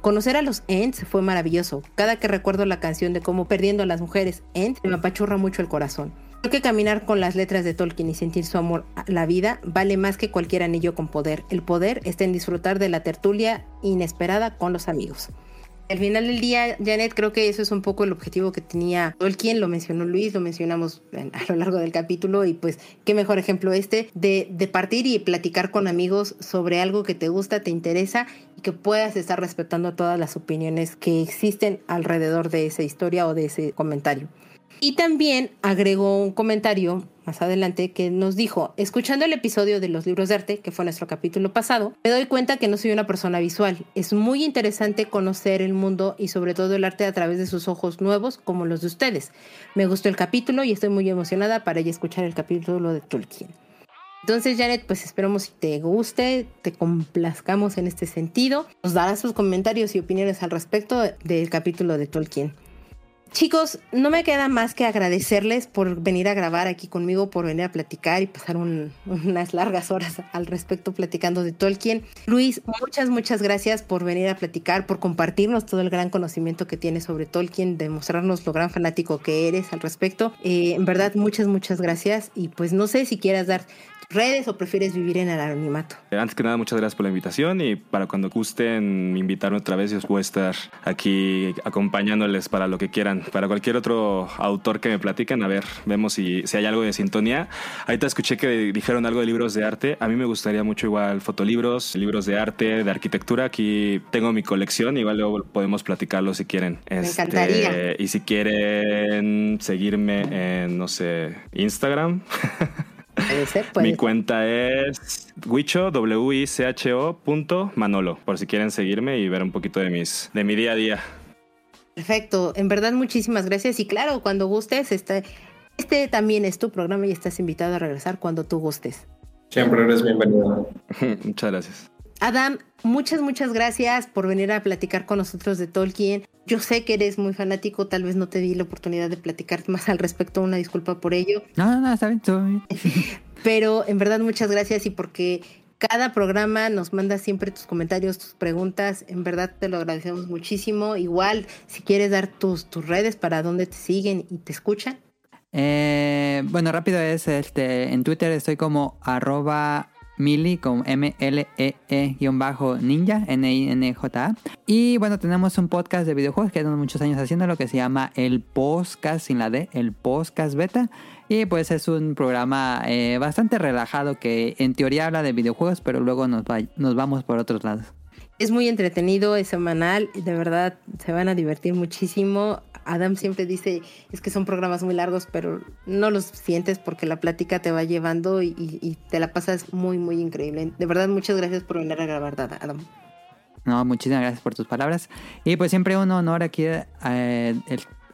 Conocer a los Ents fue maravilloso. Cada que recuerdo la canción de cómo perdiendo a las mujeres Ents me apachurra mucho el corazón. Creo que caminar con las letras de Tolkien y sentir su amor a la vida vale más que cualquier anillo con poder. El poder está en disfrutar de la tertulia inesperada con los amigos. Al final del día, Janet, creo que eso es un poco el objetivo que tenía Tolkien, lo mencionó Luis, lo mencionamos a lo largo del capítulo y pues qué mejor ejemplo este de, de partir y platicar con amigos sobre algo que te gusta, te interesa y que puedas estar respetando todas las opiniones que existen alrededor de esa historia o de ese comentario. Y también agregó un comentario más adelante que nos dijo, escuchando el episodio de los libros de arte, que fue nuestro capítulo pasado, me doy cuenta que no soy una persona visual. Es muy interesante conocer el mundo y sobre todo el arte a través de sus ojos nuevos como los de ustedes. Me gustó el capítulo y estoy muy emocionada para ya escuchar el capítulo de Tolkien. Entonces, Janet, pues esperemos que te guste, te complazcamos en este sentido. Nos darás sus comentarios y opiniones al respecto del capítulo de Tolkien. Chicos, no me queda más que agradecerles por venir a grabar aquí conmigo, por venir a platicar y pasar unas largas horas al respecto platicando de Tolkien. Luis, muchas, muchas gracias por venir a platicar, por compartirnos todo el gran conocimiento que tienes sobre Tolkien, demostrarnos lo gran fanático que eres al respecto. Eh, en verdad, muchas, muchas gracias. Y pues no sé si quieras dar redes o prefieres vivir en el anonimato? Eh, antes que nada, muchas gracias por la invitación y para cuando gusten invitarme otra vez, yo os puedo estar aquí acompañándoles para lo que quieran. Para cualquier otro autor que me platiquen, a ver, vemos si, si hay algo de sintonía. Ahorita escuché que dijeron algo de libros de arte. A mí me gustaría mucho igual fotolibros, libros de arte, de arquitectura. Aquí tengo mi colección, igual luego podemos platicarlo si quieren. Me este, encantaría. Y si quieren seguirme en, no sé, Instagram. [LAUGHS] Mi cuenta es wicho, w i c h -O punto manolo, por si quieren seguirme y ver un poquito de mis de mi día a día. Perfecto, en verdad muchísimas gracias y claro, cuando gustes, este, este también es tu programa y estás invitado a regresar cuando tú gustes. Siempre eres bienvenido. [LAUGHS] Muchas gracias. Adam, muchas, muchas gracias por venir a platicar con nosotros de Tolkien. Yo sé que eres muy fanático, tal vez no te di la oportunidad de platicar más al respecto, una disculpa por ello. No, no, no, está bien, todo bien. [LAUGHS] Pero en verdad muchas gracias y porque cada programa nos manda siempre tus comentarios, tus preguntas. En verdad te lo agradecemos muchísimo. Igual, si quieres dar tus, tus redes para dónde te siguen y te escuchan. Eh, bueno, rápido es este en Twitter estoy como arroba Mili con M-L-E-E-Ninja, N-I-N-J-A. Y bueno, tenemos un podcast de videojuegos que tenemos muchos años haciendo, lo que se llama el Podcast sin la D, el Podcast Beta. Y pues es un programa eh, bastante relajado que en teoría habla de videojuegos, pero luego nos, nos vamos por otros lados. Es muy entretenido, es semanal, de verdad se van a divertir muchísimo. Adam siempre dice, es que son programas muy largos, pero no los sientes porque la plática te va llevando y, te la pasas muy, muy increíble. De verdad, muchas gracias por venir a grabar, Adam. No, muchísimas gracias por tus palabras. Y pues siempre un honor aquí eh,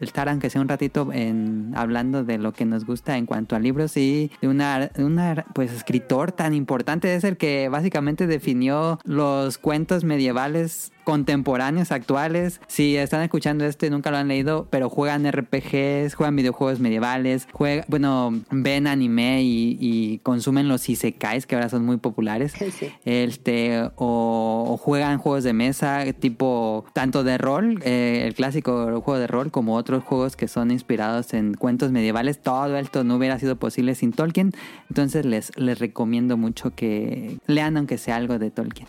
estar aunque sea un ratito en, hablando de lo que nos gusta en cuanto a libros y de una, una pues escritor tan importante es el que básicamente definió los cuentos medievales contemporáneos, actuales. Si están escuchando esto y nunca lo han leído, pero juegan RPGs, juegan videojuegos medievales, juegan, bueno, ven anime y, consumen los isekais, que ahora son muy populares. [LAUGHS] Este, o, juegan juegos de mesa, tipo tanto de rol, eh, el clásico juego de rol, como otros juegos que son inspirados en cuentos medievales. Todo esto no hubiera sido posible sin Tolkien. Entonces les, les recomiendo mucho que lean aunque sea algo de Tolkien.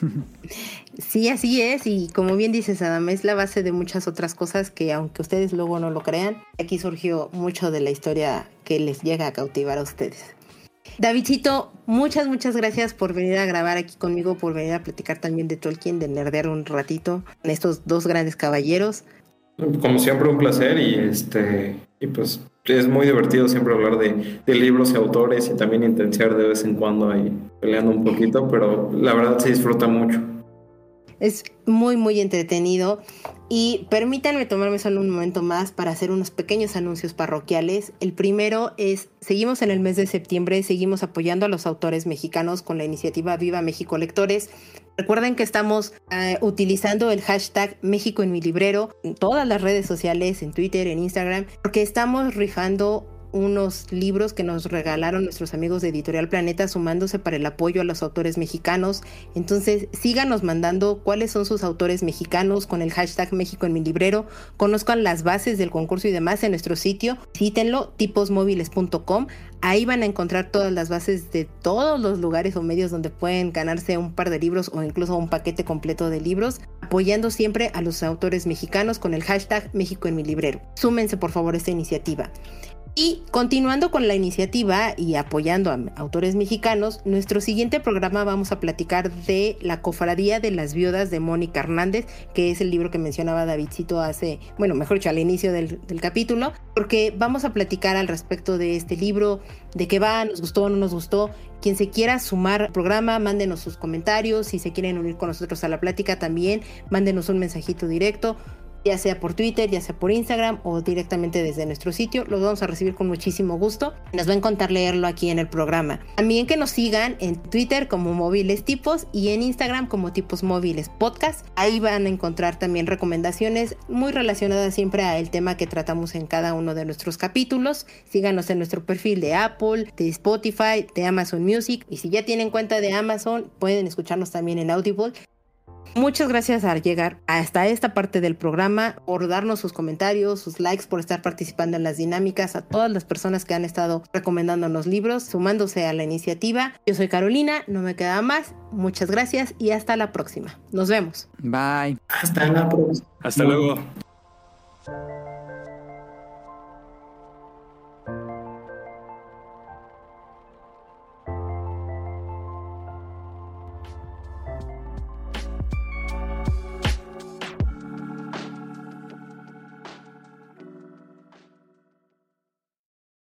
[LAUGHS] Sí, así es, y como bien dices, Adam, es la base de muchas otras cosas que aunque ustedes luego no lo crean, aquí surgió mucho de la historia que les llega a cautivar a ustedes. Davidcito, muchas, muchas gracias por venir a grabar aquí conmigo, por venir a platicar también de Tolkien, de nerdear un ratito en estos dos grandes caballeros. Como siempre, un placer y este y pues es muy divertido siempre hablar de, de, libros y autores y también intensiar de vez en cuando ahí peleando un poquito, pero la verdad se disfruta mucho. Es muy, muy entretenido. Y permítanme tomarme solo un momento más para hacer unos pequeños anuncios parroquiales. El primero es, seguimos en el mes de septiembre, seguimos apoyando a los autores mexicanos con la iniciativa Viva México Lectores. Recuerden que estamos eh, utilizando el hashtag México en mi librero en todas las redes sociales, en Twitter, en Instagram, porque estamos rifando unos libros que nos regalaron nuestros amigos de Editorial Planeta sumándose para el apoyo a los autores mexicanos. Entonces síganos mandando cuáles son sus autores mexicanos con el hashtag México en mi librero. Conozcan las bases del concurso y demás en nuestro sitio. Cítenlo, tiposmóviles.com. Ahí van a encontrar todas las bases de todos los lugares o medios donde pueden ganarse un par de libros o incluso un paquete completo de libros, apoyando siempre a los autores mexicanos con el hashtag México en mi librero. Súmense por favor a esta iniciativa. Y continuando con la iniciativa y apoyando a autores mexicanos, nuestro siguiente programa vamos a platicar de La Cofradía de las Viudas de Mónica Hernández, que es el libro que mencionaba Davidcito hace, bueno, mejor dicho, al inicio del, capítulo, porque vamos a platicar al respecto de este libro, de qué va, nos gustó o no nos gustó. Quien se quiera sumar al programa, mándenos sus comentarios, si se quieren unir con nosotros a la plática también, mándenos un mensajito directo ya sea por Twitter, ya sea por Instagram o directamente desde nuestro sitio. Los vamos a recibir con muchísimo gusto. Nos va a encantar leerlo aquí en el programa. También que nos sigan en Twitter como móviles tipos y en Instagram como tipos móviles podcast. Ahí van a encontrar también recomendaciones muy relacionadas siempre al tema que tratamos en cada uno de nuestros capítulos. Síganos en nuestro perfil de Apple, de Spotify, de Amazon Music y si ya tienen cuenta de Amazon pueden escucharnos también en Audible. Muchas gracias a llegar hasta esta parte del programa, por darnos sus comentarios, sus likes, por estar participando en las dinámicas, a todas las personas que han estado recomendándonos libros, sumándose a la iniciativa. Yo soy Carolina, no me queda más. Muchas gracias y hasta la próxima. Nos vemos. Bye. Hasta la próxima. Hasta luego.